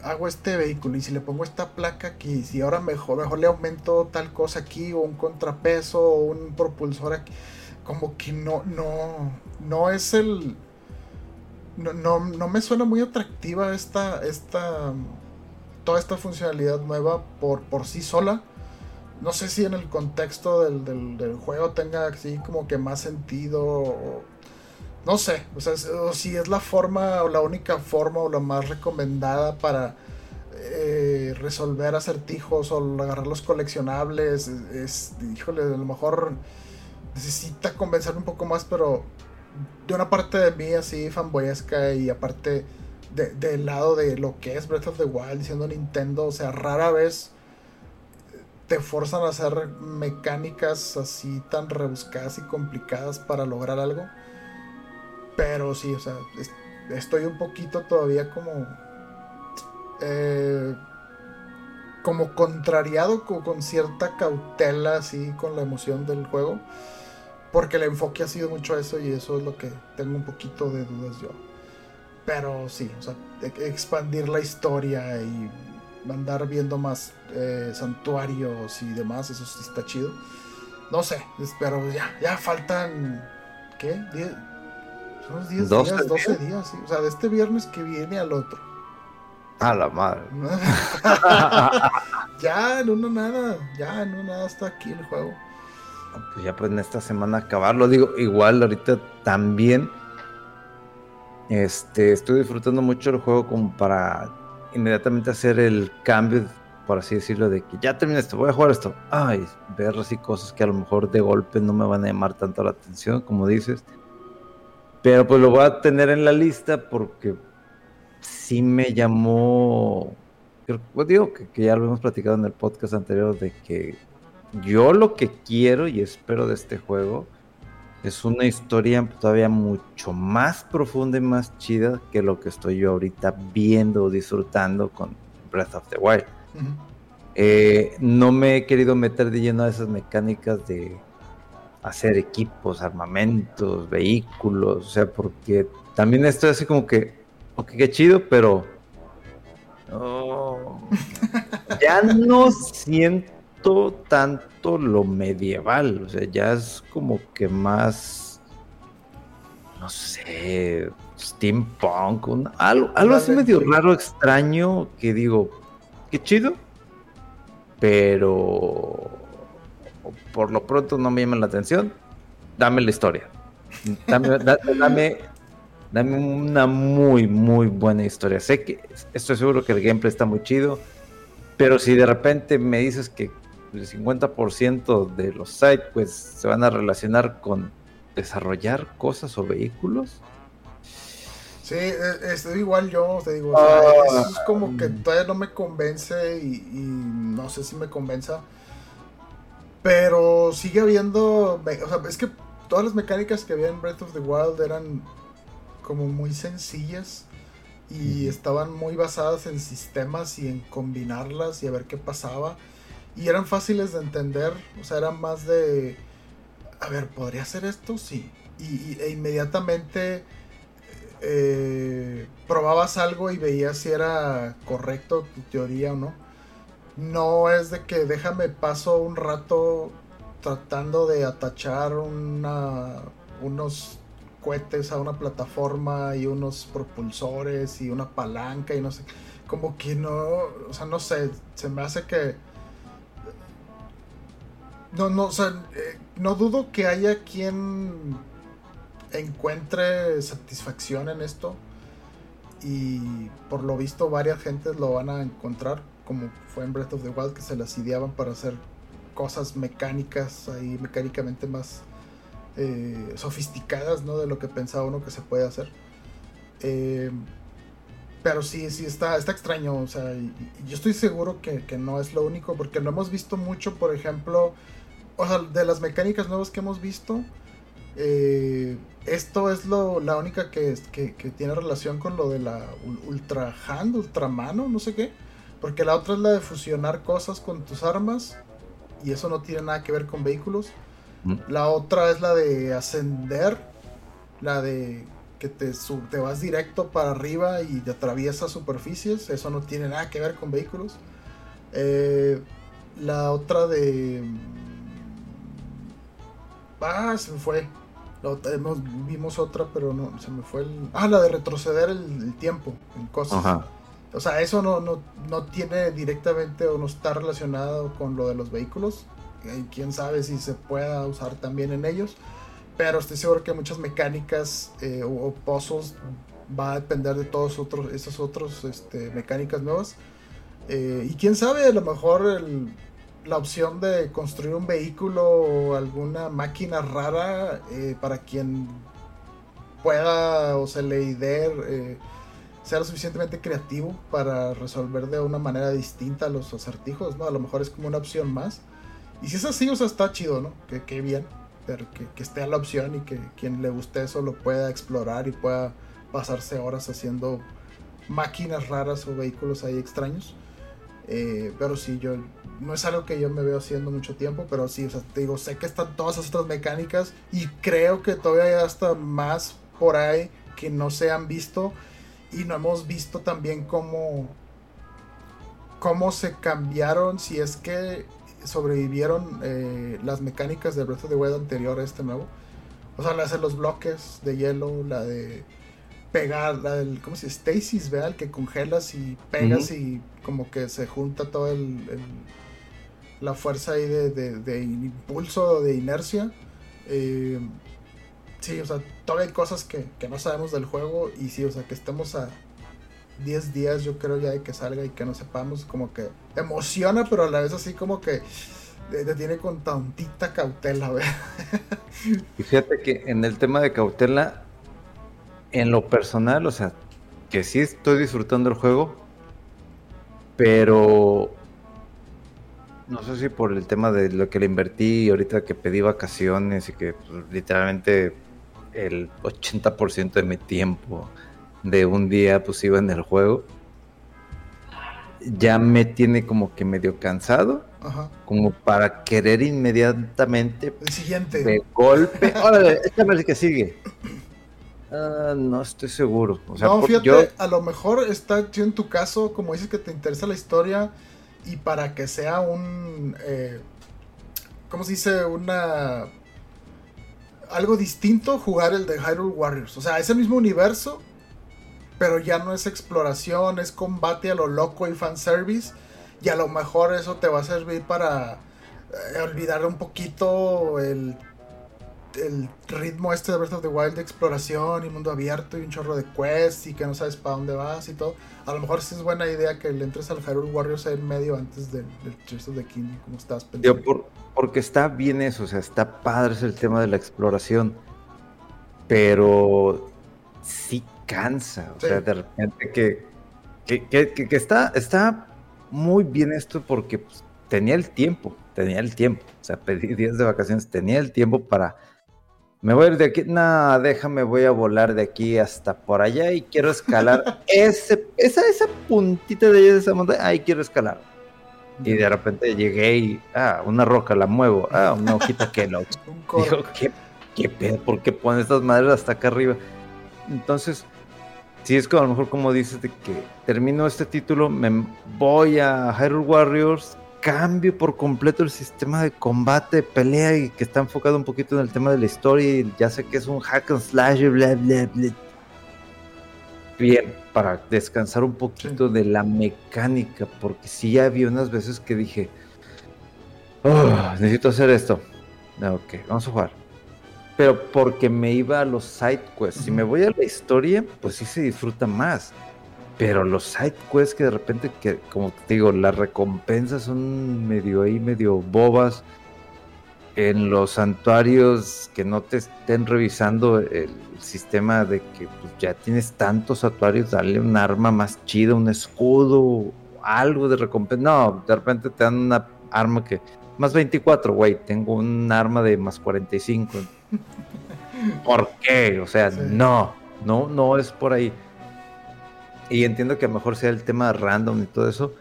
hago este vehículo y si le pongo esta placa aquí, si ahora mejor, mejor le aumento tal cosa aquí o un contrapeso o un propulsor aquí, como que no, no, no es el... No, no, me suena muy atractiva esta, esta, toda esta funcionalidad nueva por, por sí sola. No sé si en el contexto del, del, juego tenga así como que más sentido no sé, o sea, si es la forma o la única forma o la más recomendada para eh, resolver acertijos o agarrar los coleccionables, es, híjole, a lo mejor necesita convencerme un poco más, pero de una parte de mí así fanboyesca y aparte del lado de lo que es Breath of the Wild siendo Nintendo, o sea, rara vez te forzan a hacer mecánicas así tan rebuscadas y complicadas para lograr algo. Pero sí, o sea, estoy un poquito todavía como. Eh, como contrariado con, cierta cautela, así con la emoción del juego. Porque el enfoque ha sido mucho eso y eso es lo que tengo un poquito de dudas yo. Pero sí, o sea, e, expandir la historia y andar viendo más eh, santuarios y demás, eso está chido. No sé, pero ya, ya faltan. ¿Qué? 10 12 días, 12 días, O sea, de este viernes que viene al otro. A la madre. ya, no, no, nada. Ya, no, nada, está aquí el juego. Pues ya, pues en esta semana acabarlo. Digo, igual ahorita también. Este, estoy disfrutando mucho el juego como para inmediatamente hacer el cambio, por así decirlo, de que ya terminé esto, voy a jugar esto. Ay, ver así cosas que a lo mejor de golpe no me van a llamar tanto la atención, como dices. Pero pues lo voy a tener en la lista porque sí me llamó. Pues digo que, ya lo hemos platicado en el podcast anterior de que yo lo que quiero y espero de este juego es una historia todavía mucho más profunda y más chida que lo que estoy yo ahorita viendo o disfrutando con Breath of the Wild. Eh, no me he querido meter de lleno a esas mecánicas de hacer equipos, armamentos, vehículos, o sea, porque también estoy así como que, ok, qué chido, pero ya no siento tanto lo medieval, o sea, ya es como que más, no sé, steampunk, algo, algo así medio raro, extraño, que digo, qué chido, pero por lo pronto no me llama la atención, dame la historia. Dame, dame, dame, una muy, muy buena historia. Sé que estoy seguro que el gameplay está muy chido, pero si de repente me dices que el 50% de los sites pues, se van a relacionar con desarrollar cosas o vehículos, Sí, e, estoy igual yo, te digo, eso es como que ah. todavía no me convence y, no sé si me convenza. Pero sigue habiendo, o sea, es que todas las mecánicas que había en Breath of the Wild eran como muy sencillas y estaban muy basadas en sistemas y en combinarlas y a ver qué pasaba. Y eran fáciles de entender, o sea, eran más de, a ver, ¿podría hacer esto? Sí. Y, e inmediatamente eh, probabas algo y veías si era correcto tu teoría o no. No es de que déjame paso un rato tratando de atachar una, unos cohetes a una plataforma y unos propulsores y una palanca y no sé. Como que no, o sea, no sé, se me hace que... No, no, o sea, eh, no dudo que haya quien encuentre satisfacción en esto y por lo visto varias gentes lo van a encontrar como fue en Breath of the Wild que se las ideaban para hacer cosas mecánicas ahí mecánicamente más eh, sofisticadas ¿no? de lo que pensaba uno que se puede hacer eh, pero sí, sí, está, está extraño. O sea, yo estoy seguro que, que, no es lo único, porque no hemos visto mucho, por ejemplo, o sea, de las mecánicas nuevas que hemos visto, eh, esto es lo, la única que, que, tiene relación con lo de la Ultra Hand, Ultra Mano, no sé qué. Porque la otra es la de fusionar cosas con tus armas. Y eso no tiene nada que ver con vehículos. Mm. La otra es la de ascender. La de que te, te vas directo para arriba y te atraviesas superficies. Eso no tiene nada que ver con vehículos. Eh, la otra de... Ah, se me fue vimos otra, pero no, se me fue el... Ah, la de retroceder el, tiempo en cosas. O sea, eso no, no, no, tiene directamente o no está relacionado con lo de los vehículos. Y quién sabe si se pueda usar también en ellos. Pero estoy seguro que muchas mecánicas eh, o, pozos va a depender de todos otros, esas otras este, mecánicas nuevas. Eh, y quién sabe, a lo mejor el, la opción de construir un vehículo o alguna máquina rara eh, para quien pueda o se le idee eh, sea lo suficientemente creativo para resolver de una manera distinta los acertijos, ¿no? A lo mejor es como una opción más. Y si es así, o sea, está chido, ¿no? Que, que bien, pero que, que esté a la opción y que quien le guste eso lo pueda explorar y pueda pasarse horas haciendo máquinas raras o vehículos ahí extraños. Eh, pero sí, yo no es algo que yo me veo haciendo mucho tiempo, pero sí, o sea, te digo, sé que están todas esas otras mecánicas y creo que todavía hay hasta más por ahí que no se han visto y no hemos visto también cómo, cómo se cambiaron, si es que sobrevivieron eh, las mecánicas del Breath of the Wild anterior a este nuevo. O sea, la de los bloques de hielo, la de pegar, la del, ¿cómo se dice? Stasis, ¿verdad? El que congelas y pegas y como que se junta todo el, la fuerza ahí de, de, impulso, de inercia. Eh, sí, o sea, todavía hay cosas que, no sabemos del juego y sí, o sea, que estemos a 10 días yo creo ya de que salga y que no sepamos, como que emociona, pero a la vez así como que te tiene con tantita cautela, Y fíjate que en el tema de cautela, en lo personal, o sea, que sí estoy disfrutando el juego, pero no sé si por el tema de lo que le invertí ahorita que pedí vacaciones y que pues, literalmente el 80% de mi tiempo de un día pues iba en el juego. ya me tiene como que medio cansado. Como para querer inmediatamente. El siguiente. De golpe. Órale, vez que sigue. Ah, no estoy seguro. no, fíjate, a lo mejor está en tu caso, como dices que te interesa la historia y para que sea un. Eh, ¿Cómo se dice? Una. Algo distinto jugar el de Hyrule Warriors. O sea, es el mismo universo, pero ya no es exploración, es combate a lo loco y fanservice. Y a lo mejor eso te va a servir para eh, olvidar un poquito el el ritmo este de Breath of the Wild de exploración y mundo abierto y un chorro de quests y que no sabes para dónde vas y todo. A lo mejor sí es buena idea que le entres al Hyrule Warriors en medio antes del, Tears of the King, como estás pensando. Porque está bien eso, o sea, está padre es el tema de la exploración, pero sí cansa, o sea, de repente que, que, que, está, está muy bien esto porque pues, tenía el tiempo, tenía el tiempo, o sea, pedí días de vacaciones, tenía el tiempo para me voy a ir de aquí, nada, déjame, voy a volar de aquí hasta por allá y quiero escalar ese, esa, esa puntita de esa montaña, ahí quiero escalar. Y de repente llegué y, ah, una roca, la muevo, ah, una hojita que lo... Digo, ¿qué, qué pedo? ¿Por qué ponen estas madres hasta acá arriba? Entonces, si es que a lo mejor como dices de que termino este título, me voy a Hyrule Warriors, cambio por completo el sistema de combate, pelea y que está enfocado un poquito en el tema de la historia y ya sé que es un hack and slash, bla, bla, bla. Bien, para descansar un poquito de la mecánica, porque sí había unas veces que dije, oh, necesito hacer esto. Ok, vamos a jugar. Pero porque me iba a los side quests. Si me voy a la historia, pues sí se disfruta más. Pero los side quests que de repente, que como te digo, las recompensas son medio ahí, medio bobas. En los santuarios que no te estén revisando el sistema de que pues, ya tienes tantos santuarios, darle un arma más chida, un escudo, algo de recompensa. No, de repente te dan una arma que más 24, güey, tengo un arma de más 45. ¿Por qué? O sea, no, no, no es por ahí. Y entiendo que a lo mejor sea el tema random y todo eso,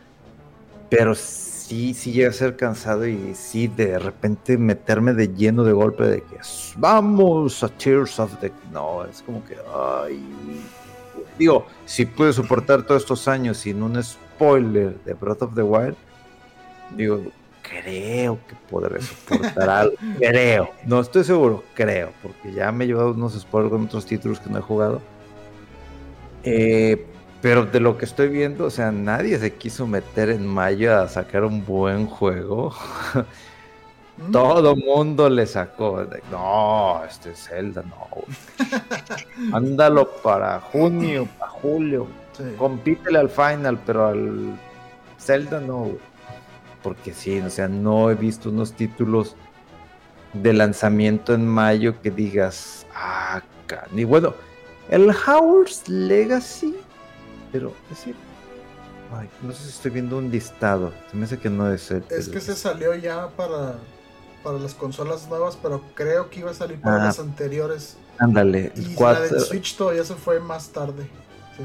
pero sí, sí llega a ser cansado y sí de repente meterme de lleno de golpe de que vamos a Tears of the... No, es como que, ay, digo, si pude soportar todos estos años sin un spoiler de Breath of the Wild, digo, creo que podré soportar algo, creo, no estoy seguro, creo, porque ya me he llevado unos spoilers con otros títulos que no he jugado. Eh, pero de lo que estoy viendo, o sea, nadie se quiso meter en mayo a sacar un buen juego. Mm. Todo mundo le sacó. no, este es Zelda, no. Ándalo para junio, para julio. Compítele al final, pero al Zelda no. Porque sí, o sea, no he visto unos títulos de lanzamiento en mayo que digas, ah, ni bueno, el Howard's Legacy pero es decir, no sé si estoy viendo un listado. Se me hace que no es el. Es que se salió ya para, para las consolas nuevas, pero creo que iba a salir para ah. las anteriores. Ándale. Y la de Switch todavía se fue más tarde. Sí,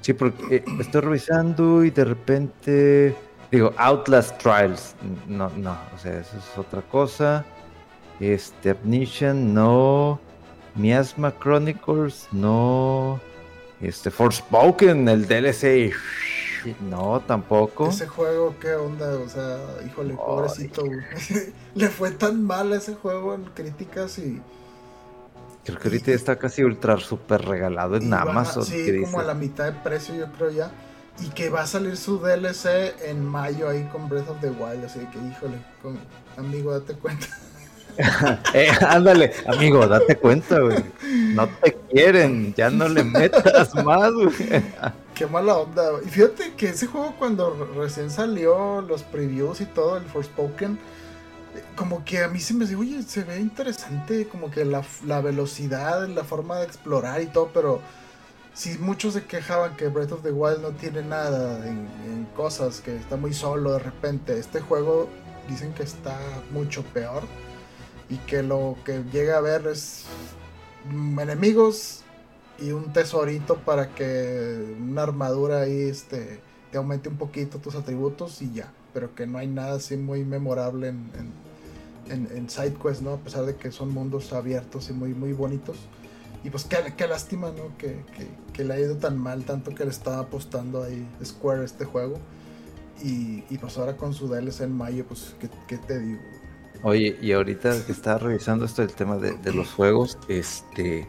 sí porque eh, estoy revisando y de repente. Digo, Outlast Trials. No, no, o sea, eso es otra cosa. Este, Abnition, no. Miasma Chronicles, no. Este Forspoken, el DLC. No, tampoco. Ese juego, ¿qué onda? O sea, híjole, pobrecito. Le fue tan mal ese juego en críticas y. Creo que ahorita está casi ultra super regalado en Amazon. sí, como a la mitad de precio, yo creo ya. Y que va a salir su DLC en mayo ahí con Breath of the Wild. Así que, híjole, amigo, date cuenta. Eh, ándale, amigo, date cuenta, güey. No te quieren, ya no le metas más, güey. Qué mala onda, Y fíjate que ese juego cuando recién salió, los previews y todo, el Forspoken, como que a mí se me dijo, oye, se ve interesante, como que la, velocidad, la forma de explorar y todo, pero si muchos se quejaban que Breath of the Wild no tiene nada en, cosas, que está muy solo de repente, este juego dicen que está mucho peor y que lo que llega a ver es enemigos y un tesorito para que una armadura ahí este te aumente un poquito tus atributos y ya. Pero que no hay nada así muy memorable en, en, en, SideQuest, ¿no? A pesar de que son mundos abiertos y muy, muy bonitos. Y pues qué, qué lástima, ¿no? Que, que, le ha ido tan mal, tanto que le estaba apostando ahí Square este juego. Y, y pues ahora con su DLC en mayo, pues, ¿qué, qué te digo? Oye, y ahorita que estaba revisando esto del tema de, de los juegos, este...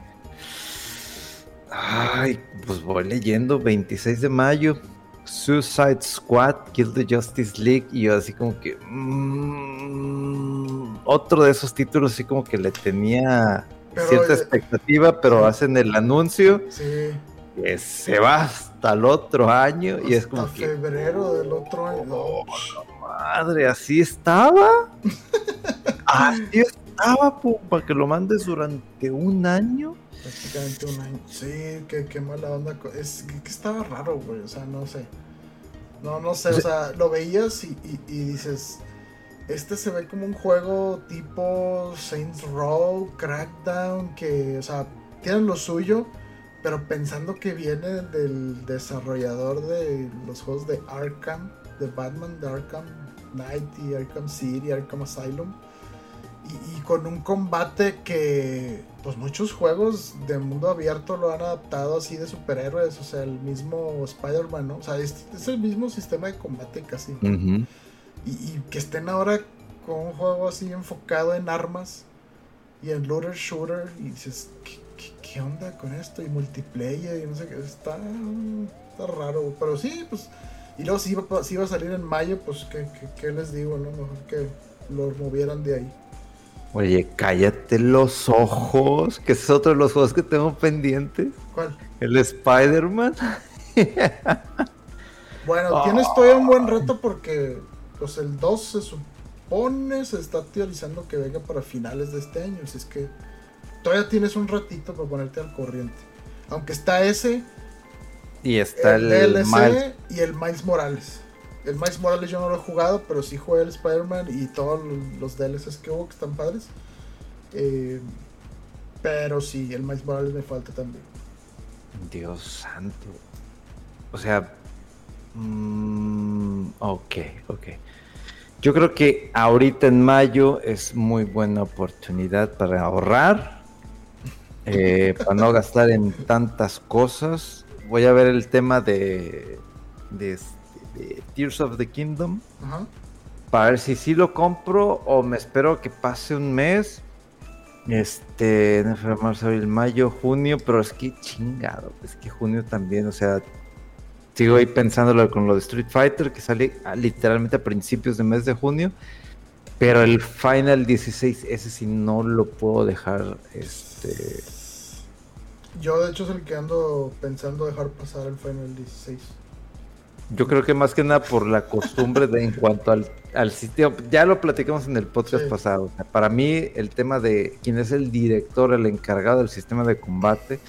Ay, pues voy leyendo 26 de mayo, Suicide Squad, Kill the Justice League, y yo así como que... Mmm, otro de esos títulos así como que le tenía cierta expectativa, pero hacen el anuncio que se va hasta el otro año y es como que... febrero del otro año. Oh, madre, así estaba. así estaba, para que lo mandes durante un año prácticamente un año. Sí, qué, mala onda. Es que estaba raro, güey. O sea, no sé. No, no sé. O sea, lo veías y, dices. Este se ve como un juego tipo Saints Row, Crackdown, que, o sea, tienen lo suyo, pero pensando que viene del desarrollador de los juegos de Arkham, de Batman, de Arkham Knight y Arkham City, Arkham Asylum y, con un combate que pues muchos juegos de mundo abierto lo han adaptado así de superhéroes, o sea, el mismo Spider-Man, ¿no? O sea, es, el mismo sistema de combate casi. y, que estén ahora con un juego así enfocado en armas y en looter shooter y dices, ¿qué, onda con esto? Y multiplayer y no sé qué, está, está raro, pero sí, pues... Y luego si iba, si iba a salir en mayo, pues ¿qué, les digo, no? Mejor que lo movieran de ahí. Oye, cállate los ojos, que es otro de los juegos que tengo pendientes. ¿Cuál? El Spider-Man. bueno, tienes todavía un buen reto porque pues el 2 se supone, se está teorizando que venga para finales de este año. Así es que todavía tienes un ratito para ponerte al corriente. Aunque está ese. Y está el, DLC y el Miles Morales. El Miles Morales yo no lo he jugado, pero sí jugué el Spider-Man y todos los DLCs que hubo que están padres. Eh, pero sí, el Miles Morales me falta también. Dios santo. O sea. Mmm, ok, ok. Yo creo que ahorita en mayo es muy buena oportunidad para ahorrar. Eh, para no gastar en tantas cosas. Voy a ver el tema de, de de Tears of the Kingdom. Para ver si sí lo compro o me espero que pase un mes. Este, en marzo, abril, mayo, junio, pero es que chingado, es que junio también, o sea, sigo ahí pensándolo con lo de Street Fighter, que sale literalmente a principios de mes de junio, pero el Final 16, ese sí no lo puedo dejar, este... Yo de hecho es el que ando pensando dejar pasar el Final 16. Yo creo que más que nada por la costumbre de en cuanto al, al sitio, ya lo platicamos en el podcast pasado. para mí, el tema de quién es el director, el encargado del sistema de combate,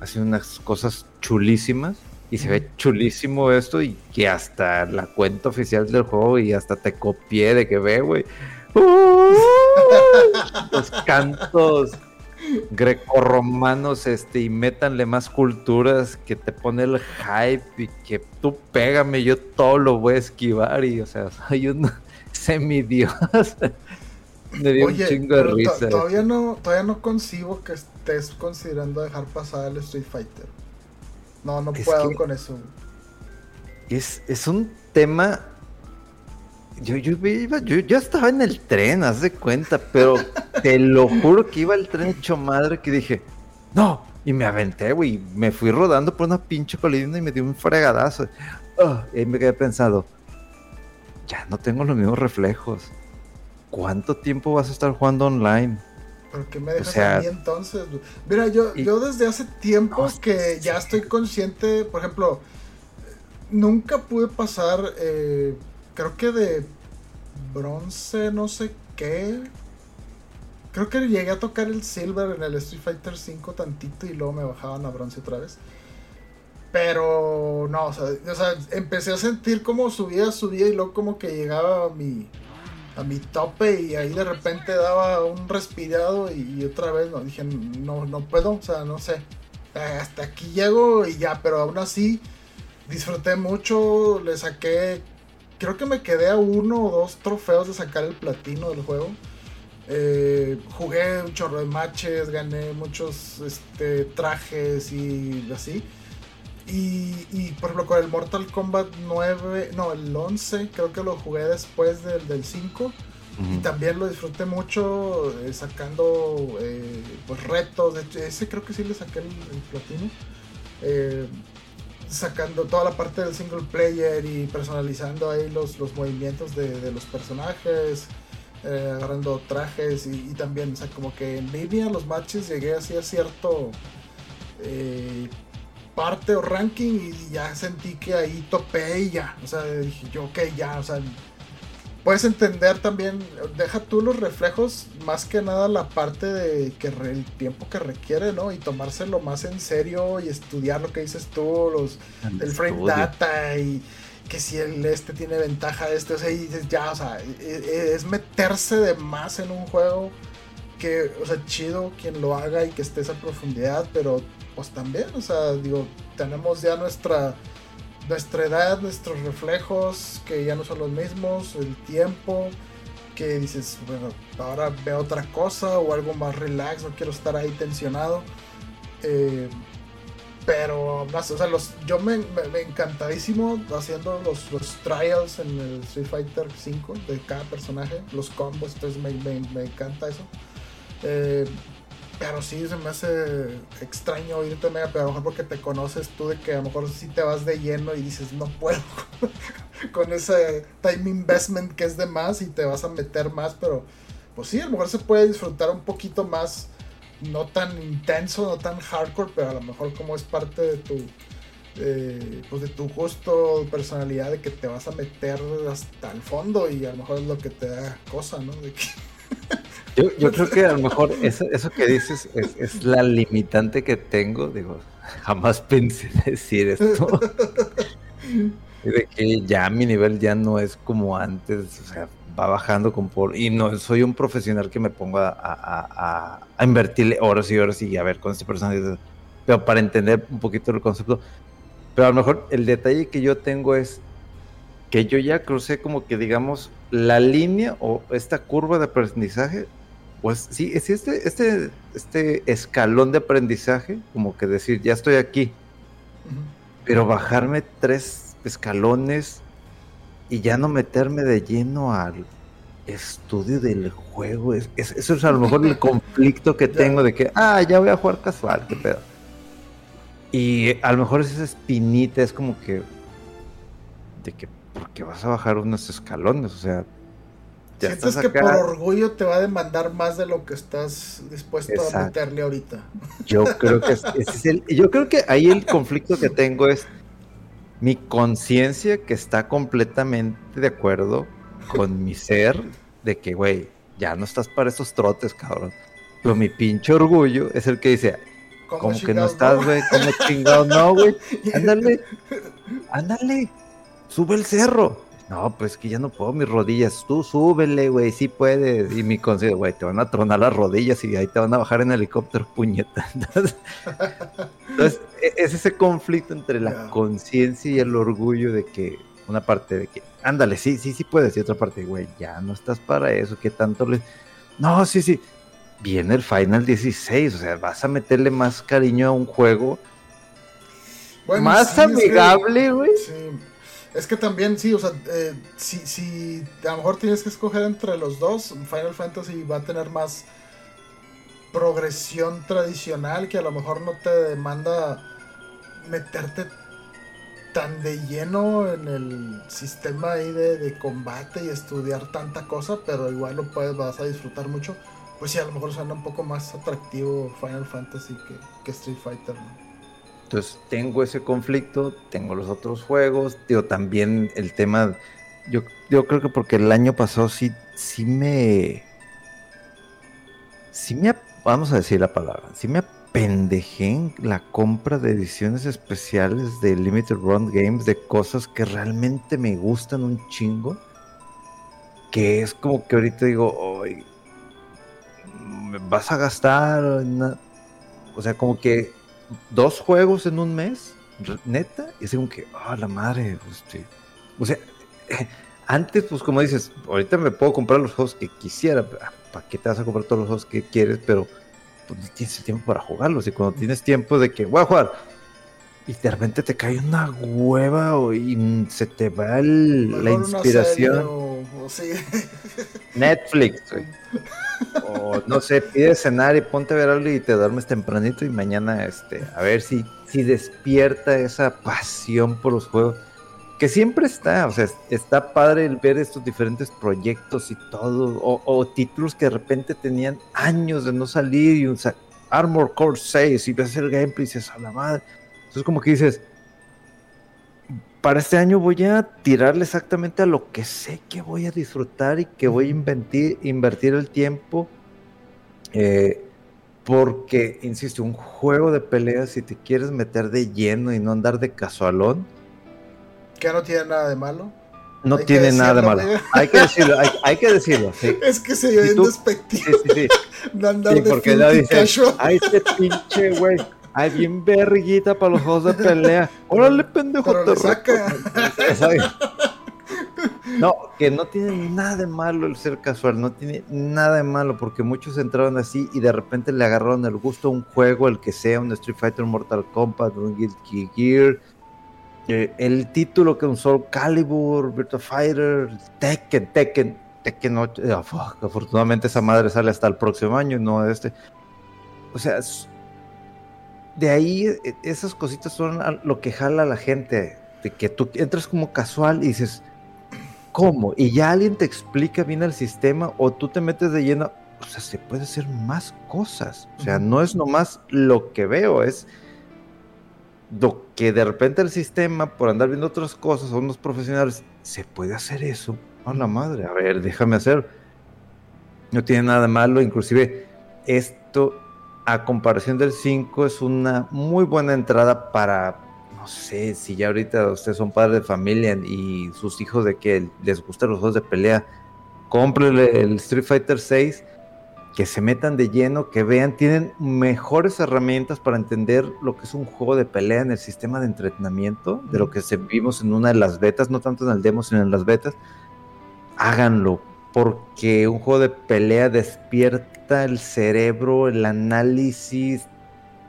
hace unas cosas chulísimas y se ve chulísimo esto y que hasta la cuenta oficial del juego y hasta te copié de que ve, güey. los cantos grecorromanos este y métanle más culturas que te pone el hype y que tú pégame yo todo lo voy a esquivar y o sea soy un semidios. Me dio un chingo de risa todavía no todavía no concibo que estés considerando dejar pasar el Street Fighter. No no puedo con eso. es, es un tema yo, yo, iba, yo, yo estaba en el tren, haz de cuenta, pero te lo juro que iba el tren hecho madre que dije, no, y me aventé, güey, me fui rodando por una pinche colina y me dio un fregadazo. Ah, y me quedé pensado, ya no tengo los mismos reflejos. ¿Cuánto tiempo vas a estar jugando online? ¿Por qué me dejas a mí entonces? Mira, yo, yo desde hace tiempo que ya estoy consciente, por ejemplo, nunca pude pasar eh, creo que de bronce, no sé qué. Creo que llegué a tocar el silver en el Street Fighter 5 tantito y luego me bajaban a bronce otra vez. Pero no, o sea, empecé a sentir como subía, subía y luego como que llegaba a mi, a mi tope y ahí de repente daba un respirado y, otra vez no, dije, no, no puedo, o sea, no sé. Hasta aquí llego y ya, pero aún así disfruté mucho, le saqué, creo que me quedé a uno o dos trofeos de sacar el platino del juego. Eh, jugué un chorro de matches, gané muchos este, trajes y así. Y, por ejemplo con el Mortal Kombat 9, no, el 11, creo que lo jugué después del, del 5. Y también lo disfruté mucho eh, sacando eh, pues retos. De hecho, ese creo que sí le saqué el, platino. Eh, sacando toda la parte del single player y personalizando ahí los, los movimientos de, los personajes. agarrando trajes y, también, o sea, como que en línea los matches llegué así a cierto parte o ranking y ya sentí que ahí topé y ya. O sea, dije yo, ok, ya, o sea, puedes entender también, deja tú los reflejos, más que nada la parte de que el tiempo que requiere, ¿no? Y tomárselo más en serio y estudiar lo que dices tú, los, el, frame data y que si el este tiene ventaja este, o sea, y dices ya, o sea, e, e, es meterse de más en un juego que, o sea, chido quien lo haga y que esté esa profundidad, pero pues también, o sea, digo, tenemos ya nuestra nuestra edad, nuestros reflejos, que ya no son los mismos, el tiempo, que dices, bueno, ahora veo otra cosa o algo más relax, no quiero estar ahí tensionado. Eh, pero más, o sea, los, yo me, me, encantadísimo haciendo los, los, trials en el Street Fighter 5 de cada personaje, los combos, entonces me, me encanta eso. Eh, pero sí, se me hace extraño irte mega, pero a lo mejor porque te conoces tú de que a lo mejor sí te vas de lleno y dices, no puedo con ese time investment que es de más y te vas a meter más, pero pues sí, a lo mejor se puede disfrutar un poquito más, no tan intenso, no tan hardcore, pero a lo mejor como es parte de tu, pues de tu gusto, personalidad, de que te vas a meter hasta el fondo y a lo mejor es lo que te da cosa, ¿no? De que yo, yo creo que a lo mejor eso, eso que dices es, es, la limitante que tengo. Digo, jamás pensé decir esto. de que ya mi nivel ya no es como antes, o sea, va bajando con por... Y no soy un profesional que me ponga a, a, a, invertirle horas y horas y a ver con este personaje. Pero para entender un poquito el concepto. Pero a lo mejor el detalle que yo tengo es que yo ya crucé como que digamos la línea o esta curva de aprendizaje pues sí, es este, este, este escalón de aprendizaje, como que decir, ya estoy aquí, pero bajarme tres escalones y ya no meterme de lleno al estudio del juego, es, eso es a lo mejor el conflicto que tengo de que, ah, ya voy a jugar casual, qué pedo. Y a lo mejor esa espinita es como que, de que, porque vas a bajar unos escalones, o sea, Sientes que por orgullo te va a demandar más de lo que estás dispuesto a meterle ahorita. Yo creo que es, el, yo creo que ahí el conflicto que tengo es mi conciencia que está completamente de acuerdo con mi ser de que, güey, ya no estás para esos trotes, cabrón. Pero mi pinche orgullo es el que dice, como que no estás, güey, como chingado, no, güey. Ándale, ándale, sube el cerro. No, pues que ya no puedo mis rodillas. Tú súbele, güey, sí puedes. Y mi consejo, güey, te van a tronar las rodillas y ahí te van a bajar en helicóptero, puñeta. Entonces, e, es ese conflicto entre la conciencia y el orgullo de que una parte de que, ándale, sí, sí, sí puedes. Y otra parte, güey, ya no estás para eso, ¿qué tanto le. No, sí, sí. Viene el Final 16, o sea, vas a meterle más cariño a un juego más amigable, güey. Sí es que también, sí, o sea, eh, si, si a lo mejor tienes que escoger entre los dos, Final Fantasy va a tener más progresión tradicional que a lo mejor no te demanda meterte tan de lleno en el sistema ahí de, combate y estudiar tanta cosa, pero igual lo puedes, vas a disfrutar mucho. Pues sí, a lo mejor suena un poco más atractivo Final Fantasy que, que Street Fighter, ¿no? Entonces tengo ese conflicto, tengo los otros juegos, digo, también el tema, yo, yo creo que porque el año pasado sí, sí me, sí me, vamos a decir la palabra, sí me apendejé en la compra de ediciones especiales de Limited Run Games de cosas que realmente me gustan un chingo, que es como que ahorita digo, vas a gastar, o sea, como que dos juegos en un mes neta, y es como que, ah, la madre, este, o sea, antes, pues como dices, ahorita me puedo comprar los juegos que quisiera, ah, ¿para qué te vas a comprar todos los juegos que quieres? Pero pues no tienes tiempo para jugarlos, y cuando tienes tiempo de que voy a jugar, y de repente te cae una hueva o, y se te va la inspiración. Netflix, O no sé, pide cenar y ponte a ver algo y te duermes tempranito y mañana este, a ver si, si despierta esa pasión por los juegos. Que siempre está, o sea, está padre el ver estos diferentes proyectos y todo, o, títulos que de repente tenían años de no salir y un Armor Core 6 y ves el gameplay y dices, a la madre. Entonces como que dices, para este año voy a tirarle exactamente a lo que sé que voy a disfrutar y que voy a invertir, invertir el tiempo. Eh, porque, insisto, un juego de peleas, si te quieres meter de lleno y no andar de casualón. Que no tiene nada de malo. No tiene nada de malo. Hay que decirlo, hay, que decirlo. Es que se ve despectivo. Sí, sí, sí. no andar de porque dice, ay, este pinche güey Ay, bien verguita para los juegos de pelea. Órale, pendejo, te saca. No, que no tiene nada de malo el ser casual, no tiene nada de malo, porque muchos entraron así y de repente le agarraron el gusto a un juego, el que sea, un Street Fighter, Mortal Kombat, un Guilty Gear, eh, el título que un Soul Calibur, Virtua Fighter, Tekken, Tekken, Tekken 8, eh, afortunadamente esa madre sale hasta el próximo año, no este. O sea, de ahí e, esas cositas son lo que jala a la gente, de que tú entras como casual y dices, ¿cómo? Y ya alguien te explica bien el sistema o tú te metes de lleno, o sea, se puede hacer más cosas, o sea, no es nomás lo que veo, es lo que de repente el sistema, por andar viendo otras cosas, son los profesionales, se puede hacer eso, a la madre, a ver, déjame hacer. No tiene nada malo, inclusive esto a comparación del 5 es una muy buena entrada para, no sé, si ya ahorita ustedes son padres de familia y sus hijos de que les gustan los juegos de pelea, cómprenle el Street Fighter 6, que se metan de lleno, que vean, tienen mejores herramientas para entender lo que es un juego de pelea en el sistema de entrenamiento, de lo que se vimos en una de las betas, no tanto en el demo, sino en las betas. Háganlo, porque un juego de pelea despierta el cerebro, el análisis,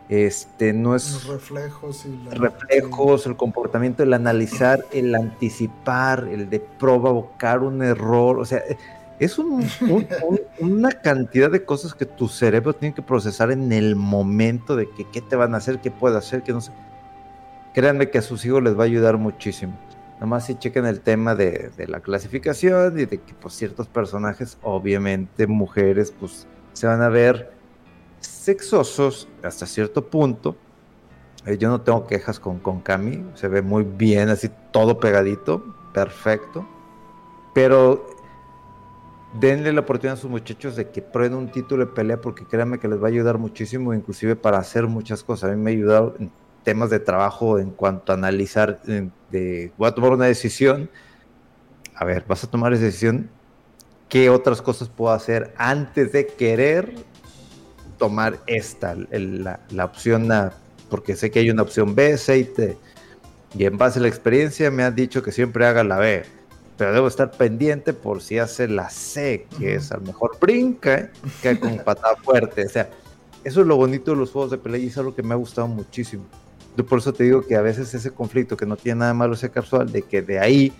este no es los reflejos y reflejos, el comportamiento, el analizar, el anticipar, el de provocar un error, o sea, es una cantidad de cosas que tu cerebro tiene que procesar en el momento de que qué te van a hacer, qué puede hacer, qué no sé. Créanme que a sus hijos les va a ayudar muchísimo. Nomás si chequen el tema de, la clasificación y de que pues ciertos personajes, obviamente mujeres, pues se van a ver sexosos hasta cierto punto. Eh, yo no tengo quejas con, con Cami, se ve muy bien, así todo pegadito, perfecto. Pero denle la oportunidad a sus muchachos de que prueben un título de pelea porque créanme que les va a ayudar muchísimo, inclusive para hacer muchas cosas. A mí me ha ayudado en temas de trabajo en cuanto a analizar voy a tomar una decisión, a ver, vas a tomar esa decisión, ¿qué otras cosas puedo hacer antes de querer tomar esta, la, opción A? Porque sé que hay una opción B, C y T. Y en base a la experiencia me han dicho que siempre haga la B. Pero debo estar pendiente por si hace la C, que es a lo mejor brinca, que con patada fuerte. O sea, eso es lo bonito de los juegos de pelea y es algo que me ha gustado muchísimo. Yo por eso te digo que a veces ese conflicto, que no tiene nada malo ese casual, de que de ahí,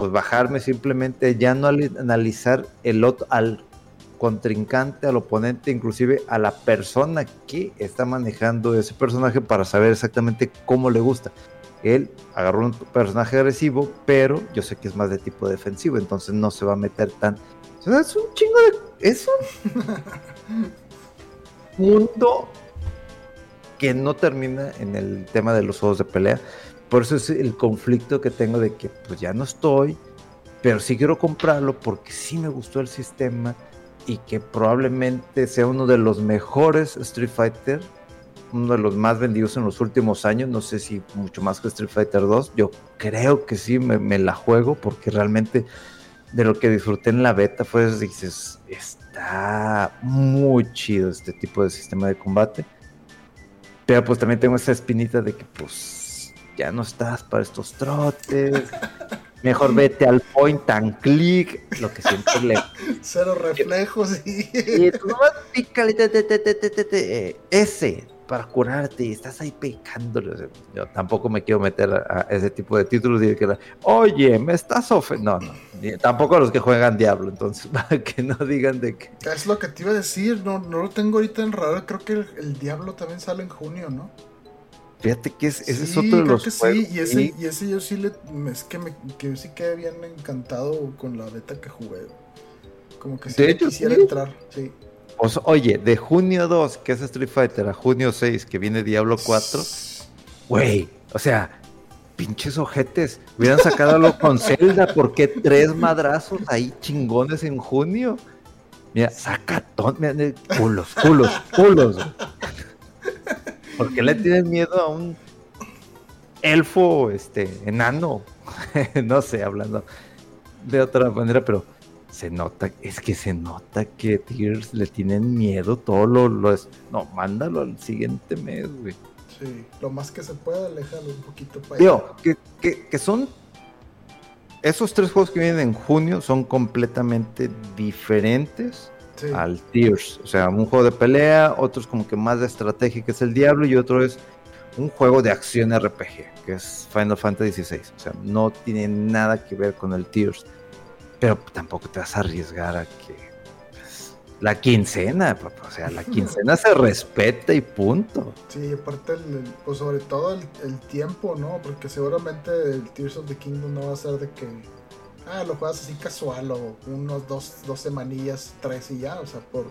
pues bajarme simplemente, ya no analizar el otro, al contrincante, al oponente, inclusive a la persona que está manejando ese personaje para saber exactamente cómo le gusta. Él agarró un personaje agresivo, pero yo sé que es más de tipo defensivo, entonces no se va a meter tan... es un chingo de... Es un mundo que no termina en el tema de los juegos de pelea. Por eso es el conflicto que tengo de que pues ya no estoy, pero sí quiero comprarlo porque sí me gustó el sistema y que probablemente sea uno de los mejores Street Fighter, uno de los más vendidos en los últimos años, no sé si mucho más que Street Fighter 2, yo creo que sí me, la juego porque realmente de lo que disfruté en la beta fue, dices, está muy chido este tipo de sistema de combate pero pues también tengo esa espinita de que pues ya no estás para estos trotes. Mejor vete al point and click, lo que siempre le. Cero reflejos y. y tú nomás pícale, ese, para curarte y estás ahí picándole. Yo tampoco me quiero meter a, ese tipo de títulos y que, oye, me estás ofendiendo. No, no, tampoco a los que juegan Diablo, entonces, para que no digan de que. Es lo que te iba a decir, no, no lo tengo ahorita en raro. Creo que el, Diablo también sale en junio, ¿no? Fíjate que ese es otro de los que Sí, y ese, y ese yo sí le. Es que, me, que sí quedé bien encantado con la beta que jugué. Como que sí quisiera entrar, sí. Pues, oye, de junio 2, que es Street Fighter, a junio 6, que viene Diablo 4, güey, o sea, pinches ojetes, hubieran sacado algo con Zelda, ¿por qué tres madrazos ahí chingones en junio? Mira, sacatón, mira, culos, culos, culos. ¿Por qué le tienen miedo a un elfo, este, enano? no sé, hablando de otra manera, pero se nota, es que se nota que Tears le tienen miedo, todo lo, lo es. No, mándalo al siguiente mes, güey. Sí, lo más que se pueda, aléjalo un poquito para Digo, que, que, que, son. Esos tres juegos que vienen en junio son completamente diferentes al Tears. O sea, un juego de pelea, otro es como que más de estrategia, que es el Diablo, y otro es un juego de acción RPG, que es Final Fantasy XVI. O sea, no tiene nada que ver con el Tears. Pero tampoco te vas a arriesgar a que pues, la quincena, o sea, la quincena se respeta y punto. Sí, aparte, pues sobre todo el, tiempo, ¿no? Porque seguramente el Tears of the Kingdom no va a ser de que, ah, lo juegas así casual o unos dos, dos semanillas, tres y ya, o sea, por,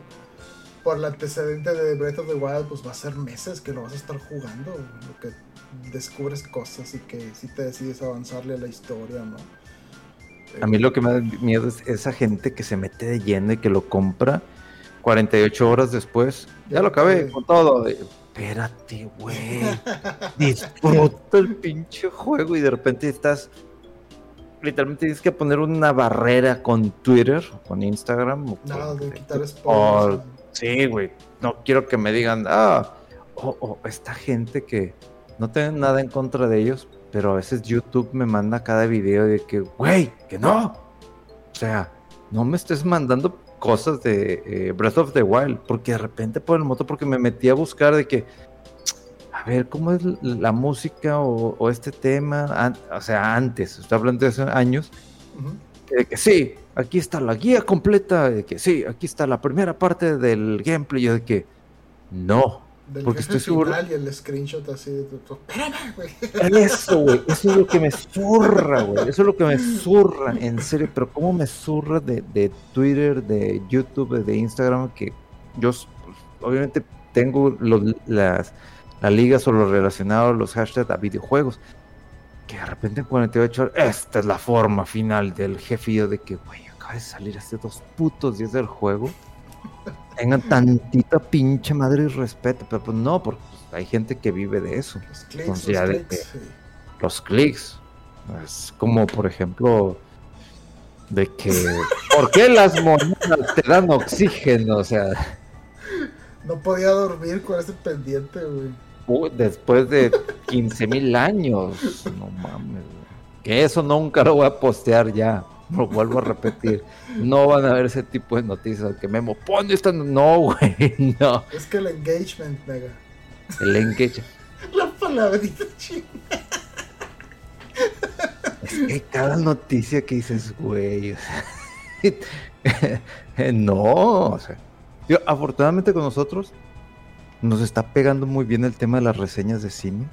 por el antecedente de Breath of the Wild, pues va a ser meses que lo vas a estar jugando, lo que descubres cosas y que si te decides avanzarle a la historia, ¿no? A mí lo que me da miedo es esa gente que se mete de lleno y que lo compra 48 horas después. Ya lo acabé con todo. Espérate, güey. Disfruta el pinche juego y de repente estás. Literalmente tienes que poner una barrera con Twitter, con Instagram. No, de quitar spoilers. sí, güey. No quiero que me digan, ah, o oh, oh, esta gente que no tengo nada en contra de ellos, pero a veces YouTube me manda cada video de que, güey, que no. O sea, no me estés mandando cosas de eh, Breath of the Wild, porque de repente por el moto, porque me metí a buscar de que, a ver, ¿cómo es la música o, este tema? o sea, antes, estoy hablando de hace años, de que sí, aquí está la guía completa, de que sí, aquí está la primera parte del gameplay, yo de que no, porque estoy seguro. Y el screenshot así de Espérame, güey. Eso, güey. Eso es lo que me zurra, güey. Eso es lo que me zurra, en serio. Pero cómo me zurra de, de Twitter, de YouTube, de Instagram, que yo pues, obviamente tengo los, las, las ligas o los relacionados, los hashtags a videojuegos. Que de repente en 48 horas, esta es la forma final del jefe de que, güey, acaba de salir hace dos putos días del juego tengan tantita pinche madre y respeto, pero pues no, porque hay gente que vive de eso. Los clics, los, clics Es como, por ejemplo, de que, ¿por qué las monedas te dan oxígeno? O sea, no podía dormir con ese pendiente, güey. Después de 15 mil años, no mames, que eso nunca lo voy a postear ya lo vuelvo a repetir, no van a ver ese tipo de noticias que Memo pone esta. No, güey, no. Es que el engagement, mega. El engagement. La palabrita chingada. Es que cada noticia que dices, güey. no, o sea. afortunadamente con nosotros nos está pegando muy bien el tema de las reseñas de cine.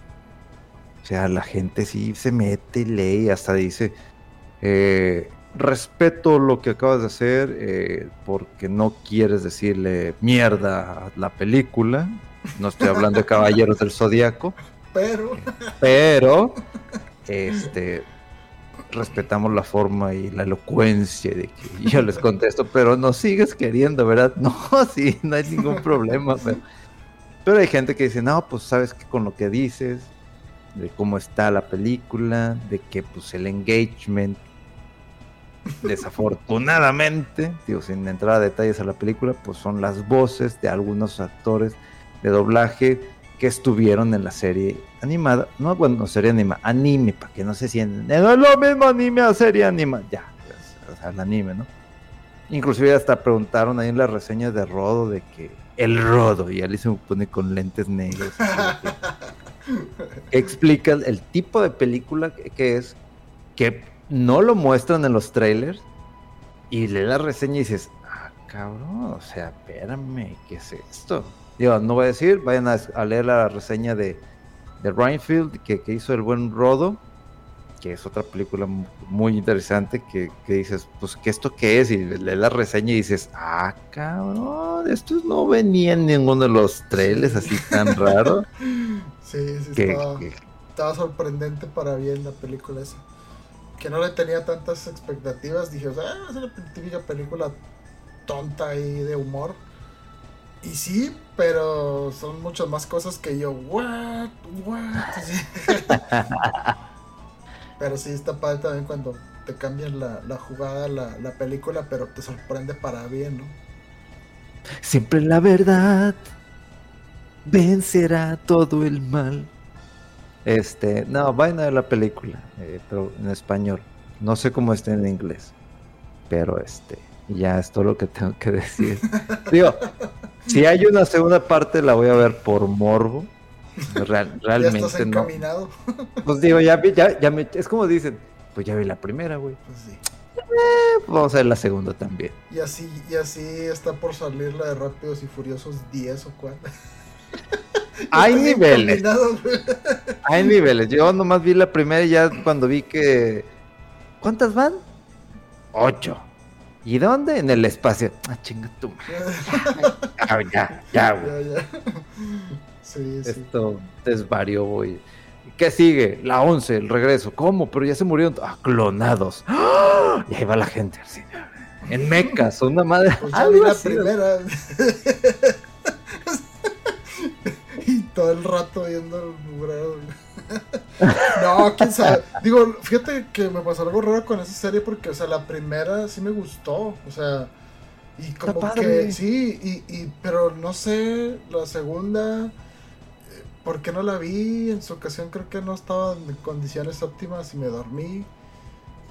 O sea, la gente sí se mete y lee, hasta dice, eh, respeto lo que acabas de hacer eh, porque no quieres decirle mierda a la película. No estoy hablando de Caballeros del Zodíaco. Pero. Pero. Este. Respetamos la forma y la elocuencia de que yo les contesto, pero no sigues queriendo, ¿verdad? No, sí, no hay ningún problema. Pero, pero hay gente que dice, no, pues sabes que con lo que dices, de cómo está la película, de que pues el engagement desafortunadamente, digo, sin entrar a detalles a la película, pues son las voces de algunos actores de doblaje que estuvieron en la serie animada. No, bueno, serie animada, anime, para que no se sienten. No es lo mismo anime a serie animada. Ya, pues, o sea, el anime, ¿no? Inclusive hasta preguntaron ahí en la reseña de Rodo de que el Rodo, y él se pone con lentes negros. explica el tipo de película que, es, que no lo muestran en los trailers, y le la reseña y dices, ah, cabrón, o sea, espérame, ¿qué es esto? Digo, no voy a decir, vayan a, leer la reseña de, de que hizo el buen Rodo que es otra película muy interesante que, dices, pues, ¿qué esto qué es? Y lees la reseña y dices, ah, cabrón, esto no venía en ninguno de los trailers así tan raro. sí, sí, estaba, sorprendente para bien la película esa. Que no le tenía tantas expectativas, dije, o sea, ah, es una típica película tonta y de humor. Y sí, pero son muchas más cosas que yo, what, what. Pero sí está padre también cuando te cambian la, jugada, la, película, pero te sorprende para bien, ¿no? Siempre la verdad vencerá todo el mal. Este, no, vayan a ver la película, eh, pero en español. No sé cómo está en inglés, pero este, ya es todo lo que tengo que decir. Digo, si hay una segunda parte, la voy a ver por morbo realmente ¿Ya estás encaminado? Pues digo, ya, ya, ya me, es como dicen, pues ya vi la primera, güey. Pues sí. Eh, vamos a ver la segunda también. Y así, y así está por salir la de Rápidos y Furiosos 10 o 4. Hay niveles. Hay niveles. Yo nomás vi la primera y ya cuando vi que. ¿Cuántas van? Ocho. ¿Y dónde? En el espacio. Ah, chinga tú. ya, ya, ya, güey. Ya, ya. Esto desvarió, güey. ¿Qué sigue? La 11, el regreso. ¿Cómo? Pero ya se murieron. Ah, clonados. ¡Ah! Y ahí va la gente al cine. En mecas, una madre. Pues ya vi la primera. y todo el rato viendo el no, quién sabe. Digo, fíjate que me pasó algo raro con esa serie porque, o sea, la primera sí me gustó. O sea, y como que sí, y, y, pero no sé, la segunda ¿Por qué no la vi? En su ocasión creo que no estaba en condiciones óptimas y me dormí.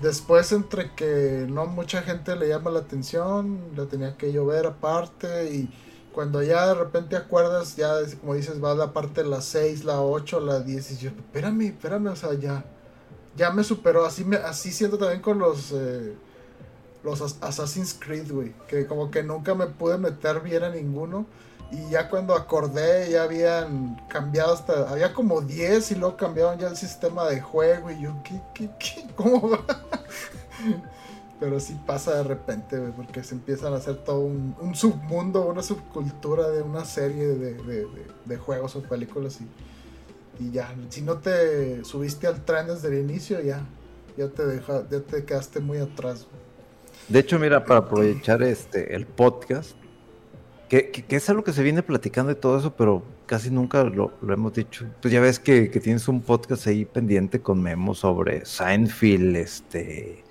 Después entre que no mucha gente le llama la atención, la tenía que llover aparte y cuando ya de repente acuerdas, ya como dices, va la parte la 6, la 8, la 10 y yo, espérame, espérame, o sea, ya, ya me superó. Así, me, así siento también con los, eh, los Assassin's Creed, güey, que como que nunca me pude meter bien a ninguno. Y ya cuando acordé, ya habían cambiado hasta. Había como 10 y luego cambiaron ya el sistema de juego. Y yo, ¿qué, qué, qué? ¿Cómo va? Pero sí pasa de repente, porque se empiezan a hacer todo un, submundo, una subcultura de una serie de, juegos o películas. Y, y, ya, si no te subiste al tren desde el inicio, ya, ya, te, deja, ya te quedaste muy atrás. De hecho, mira, para aprovechar este el podcast, que, es algo que se viene platicando y todo eso, pero casi nunca lo, hemos dicho. Pues ya ves que, tienes un podcast ahí pendiente con Memo sobre Seinfeld, este,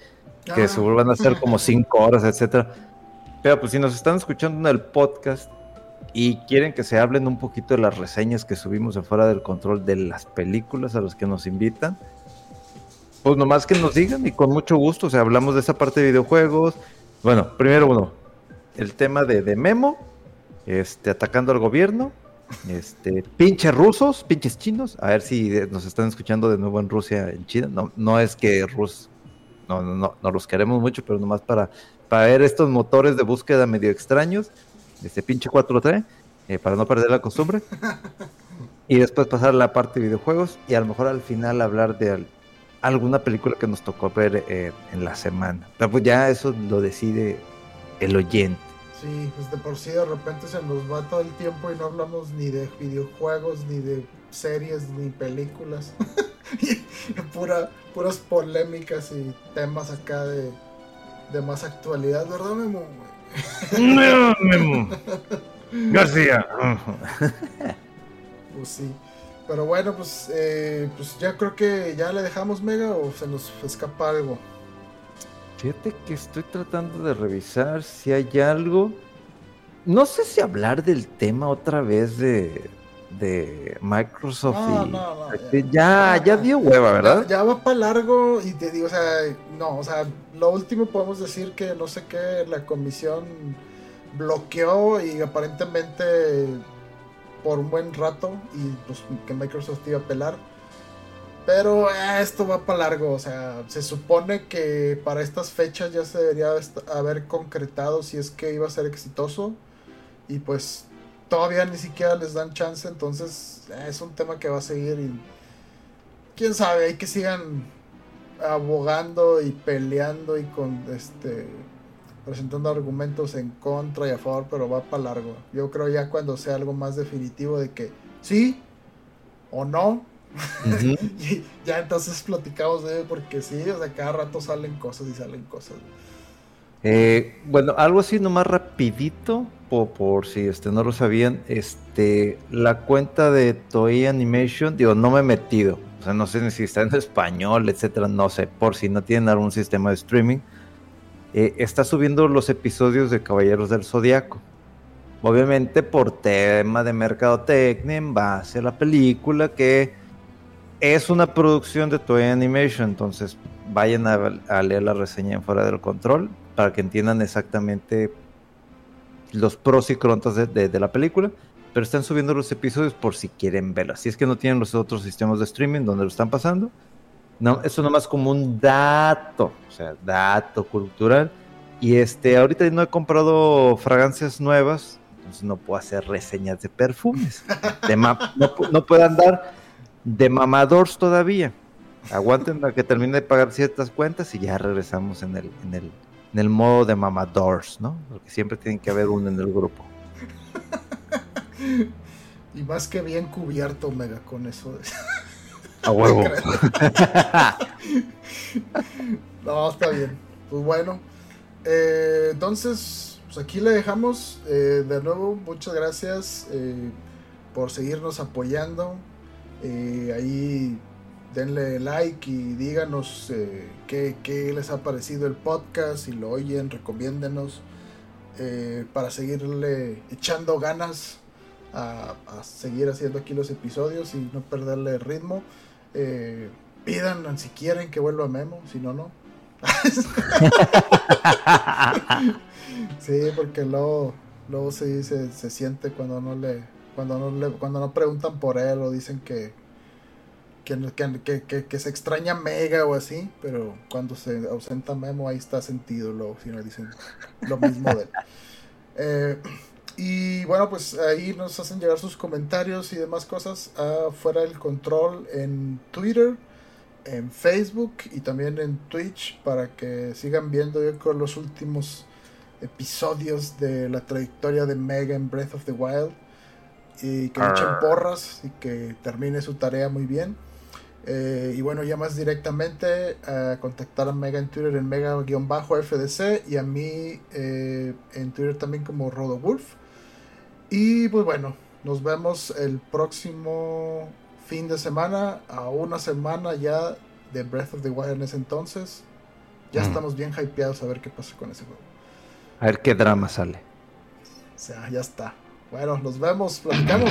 que ah. seguro van a ser como cinco horas, etcétera. Pero pues si nos están escuchando en el podcast y quieren que se hablen un poquito de las reseñas que subimos en fuera del control de las películas a las que nos invitan, pues nomás que nos digan y con mucho gusto, o sea, hablamos de esa parte de videojuegos. Bueno, primero uno, el tema de, de Memo, este, atacando al gobierno, este, pinches rusos, pinches chinos, a ver si nos están escuchando de nuevo en Rusia, en China, no, no es que Rus, no, no, no, los queremos mucho, pero nomás para, para ver estos motores de búsqueda medio extraños, este pinche 4T, eh, para no perder la costumbre, y después pasar a la parte de videojuegos, y a lo mejor al final hablar de alguna película que nos tocó ver eh, en la semana, pero pues ya eso lo decide el oyente. Sí, pues de por sí de repente se nos va todo el tiempo y no hablamos ni de videojuegos, ni de series, ni películas. Pura, puras polémicas y temas acá de, de más actualidad, ¿verdad, Memo? no, Memo. García. pues sí. Pero bueno, pues, eh, pues ya creo que ya le dejamos Mega o se nos escapa algo. Fíjate que estoy tratando de revisar si hay algo. No sé si hablar del tema otra vez de, de Microsoft y ya, ya, dio hueva, ¿verdad? Ya, va para largo y te digo, o sea, no, o sea, lo último podemos decir que no sé qué, la comisión bloqueó y aparentemente por un buen rato y pues que Microsoft iba a pelar. Pero eh, esto va para largo, o sea, se supone que para estas fechas ya se debería haber concretado si es que iba a ser exitoso. Y pues todavía ni siquiera les dan chance, entonces eh, es un tema que va a seguir y quién sabe, hay que sigan abogando y peleando y con este presentando argumentos en contra y a favor, pero va para largo. Yo creo ya cuando sea algo más definitivo de que sí o no, y ya entonces platicamos de porque sí, o sea, cada rato salen cosas y salen cosas. Eh, bueno, algo así nomás rapidito, por, por, si este, no lo sabían, este, la cuenta de Toei Animation, digo, no me he metido, o sea, no sé si está en español, etcétera, no sé, por si no tienen algún sistema de streaming, eh, está subiendo los episodios de Caballeros del Zodiaco. Obviamente por tema de mercadotecnia en base a la película que es una producción de Toei Animation, entonces vayan a, leer la reseña en Fuera del Control para que entiendan exactamente los pros y contras de, la película. Pero están subiendo los episodios por si quieren verla. Si es que no tienen los otros sistemas de streaming donde lo están pasando. No, eso nomás como un dato, o sea, dato cultural. Y este, ahorita no he comprado fragancias nuevas, entonces no puedo hacer reseñas de perfumes. no, no puedo andar de mamadors todavía. Aguanten a que termine de pagar ciertas cuentas y ya regresamos en el, en el, en el modo de mamadors, ¿no? Porque siempre tiene que haber uno en el grupo. y más que bien cubierto, Mega, con eso. De... A huevo. no, está bien. Pues bueno. Eh, entonces, pues aquí le dejamos. Eh, de nuevo, muchas gracias eh, por seguirnos apoyando. Eh, ahí denle like y díganos eh, qué, les ha parecido el podcast, si lo oyen, recomiéndenos eh, para seguirle echando ganas a, seguir haciendo aquí los episodios y no perderle el ritmo. pidan si quieren que vuelva Memo, si no, no. sí, porque luego, luego se, se siente cuando no le cuando no, le, cuando no preguntan por él o dicen que que, que, que, se extraña Mega o así, pero cuando se ausenta Memo ahí está sentido, lo, si no dicen lo mismo de él. Eh, y bueno, pues ahí nos hacen llegar sus comentarios y demás cosas fuera del control en Twitter, en Facebook y también en Twitch para que sigan viendo yo con los últimos episodios de la trayectoria de Mega en Breath of the Wild y que echen porras y que termine su tarea muy bien. Eh, y bueno, ya más directamente a contactar a Mega en Twitter en mega-fdc y a mí eh, en Twitter también como RodoWolf. Y pues bueno, nos vemos el próximo fin de semana, a una semana ya de Breath of the Wild en ese entonces. Ya mm. estamos bien hypeados a ver qué pasa con ese juego. A ver qué drama sale. O sea, ya está. Bueno, nos vemos, platicamos.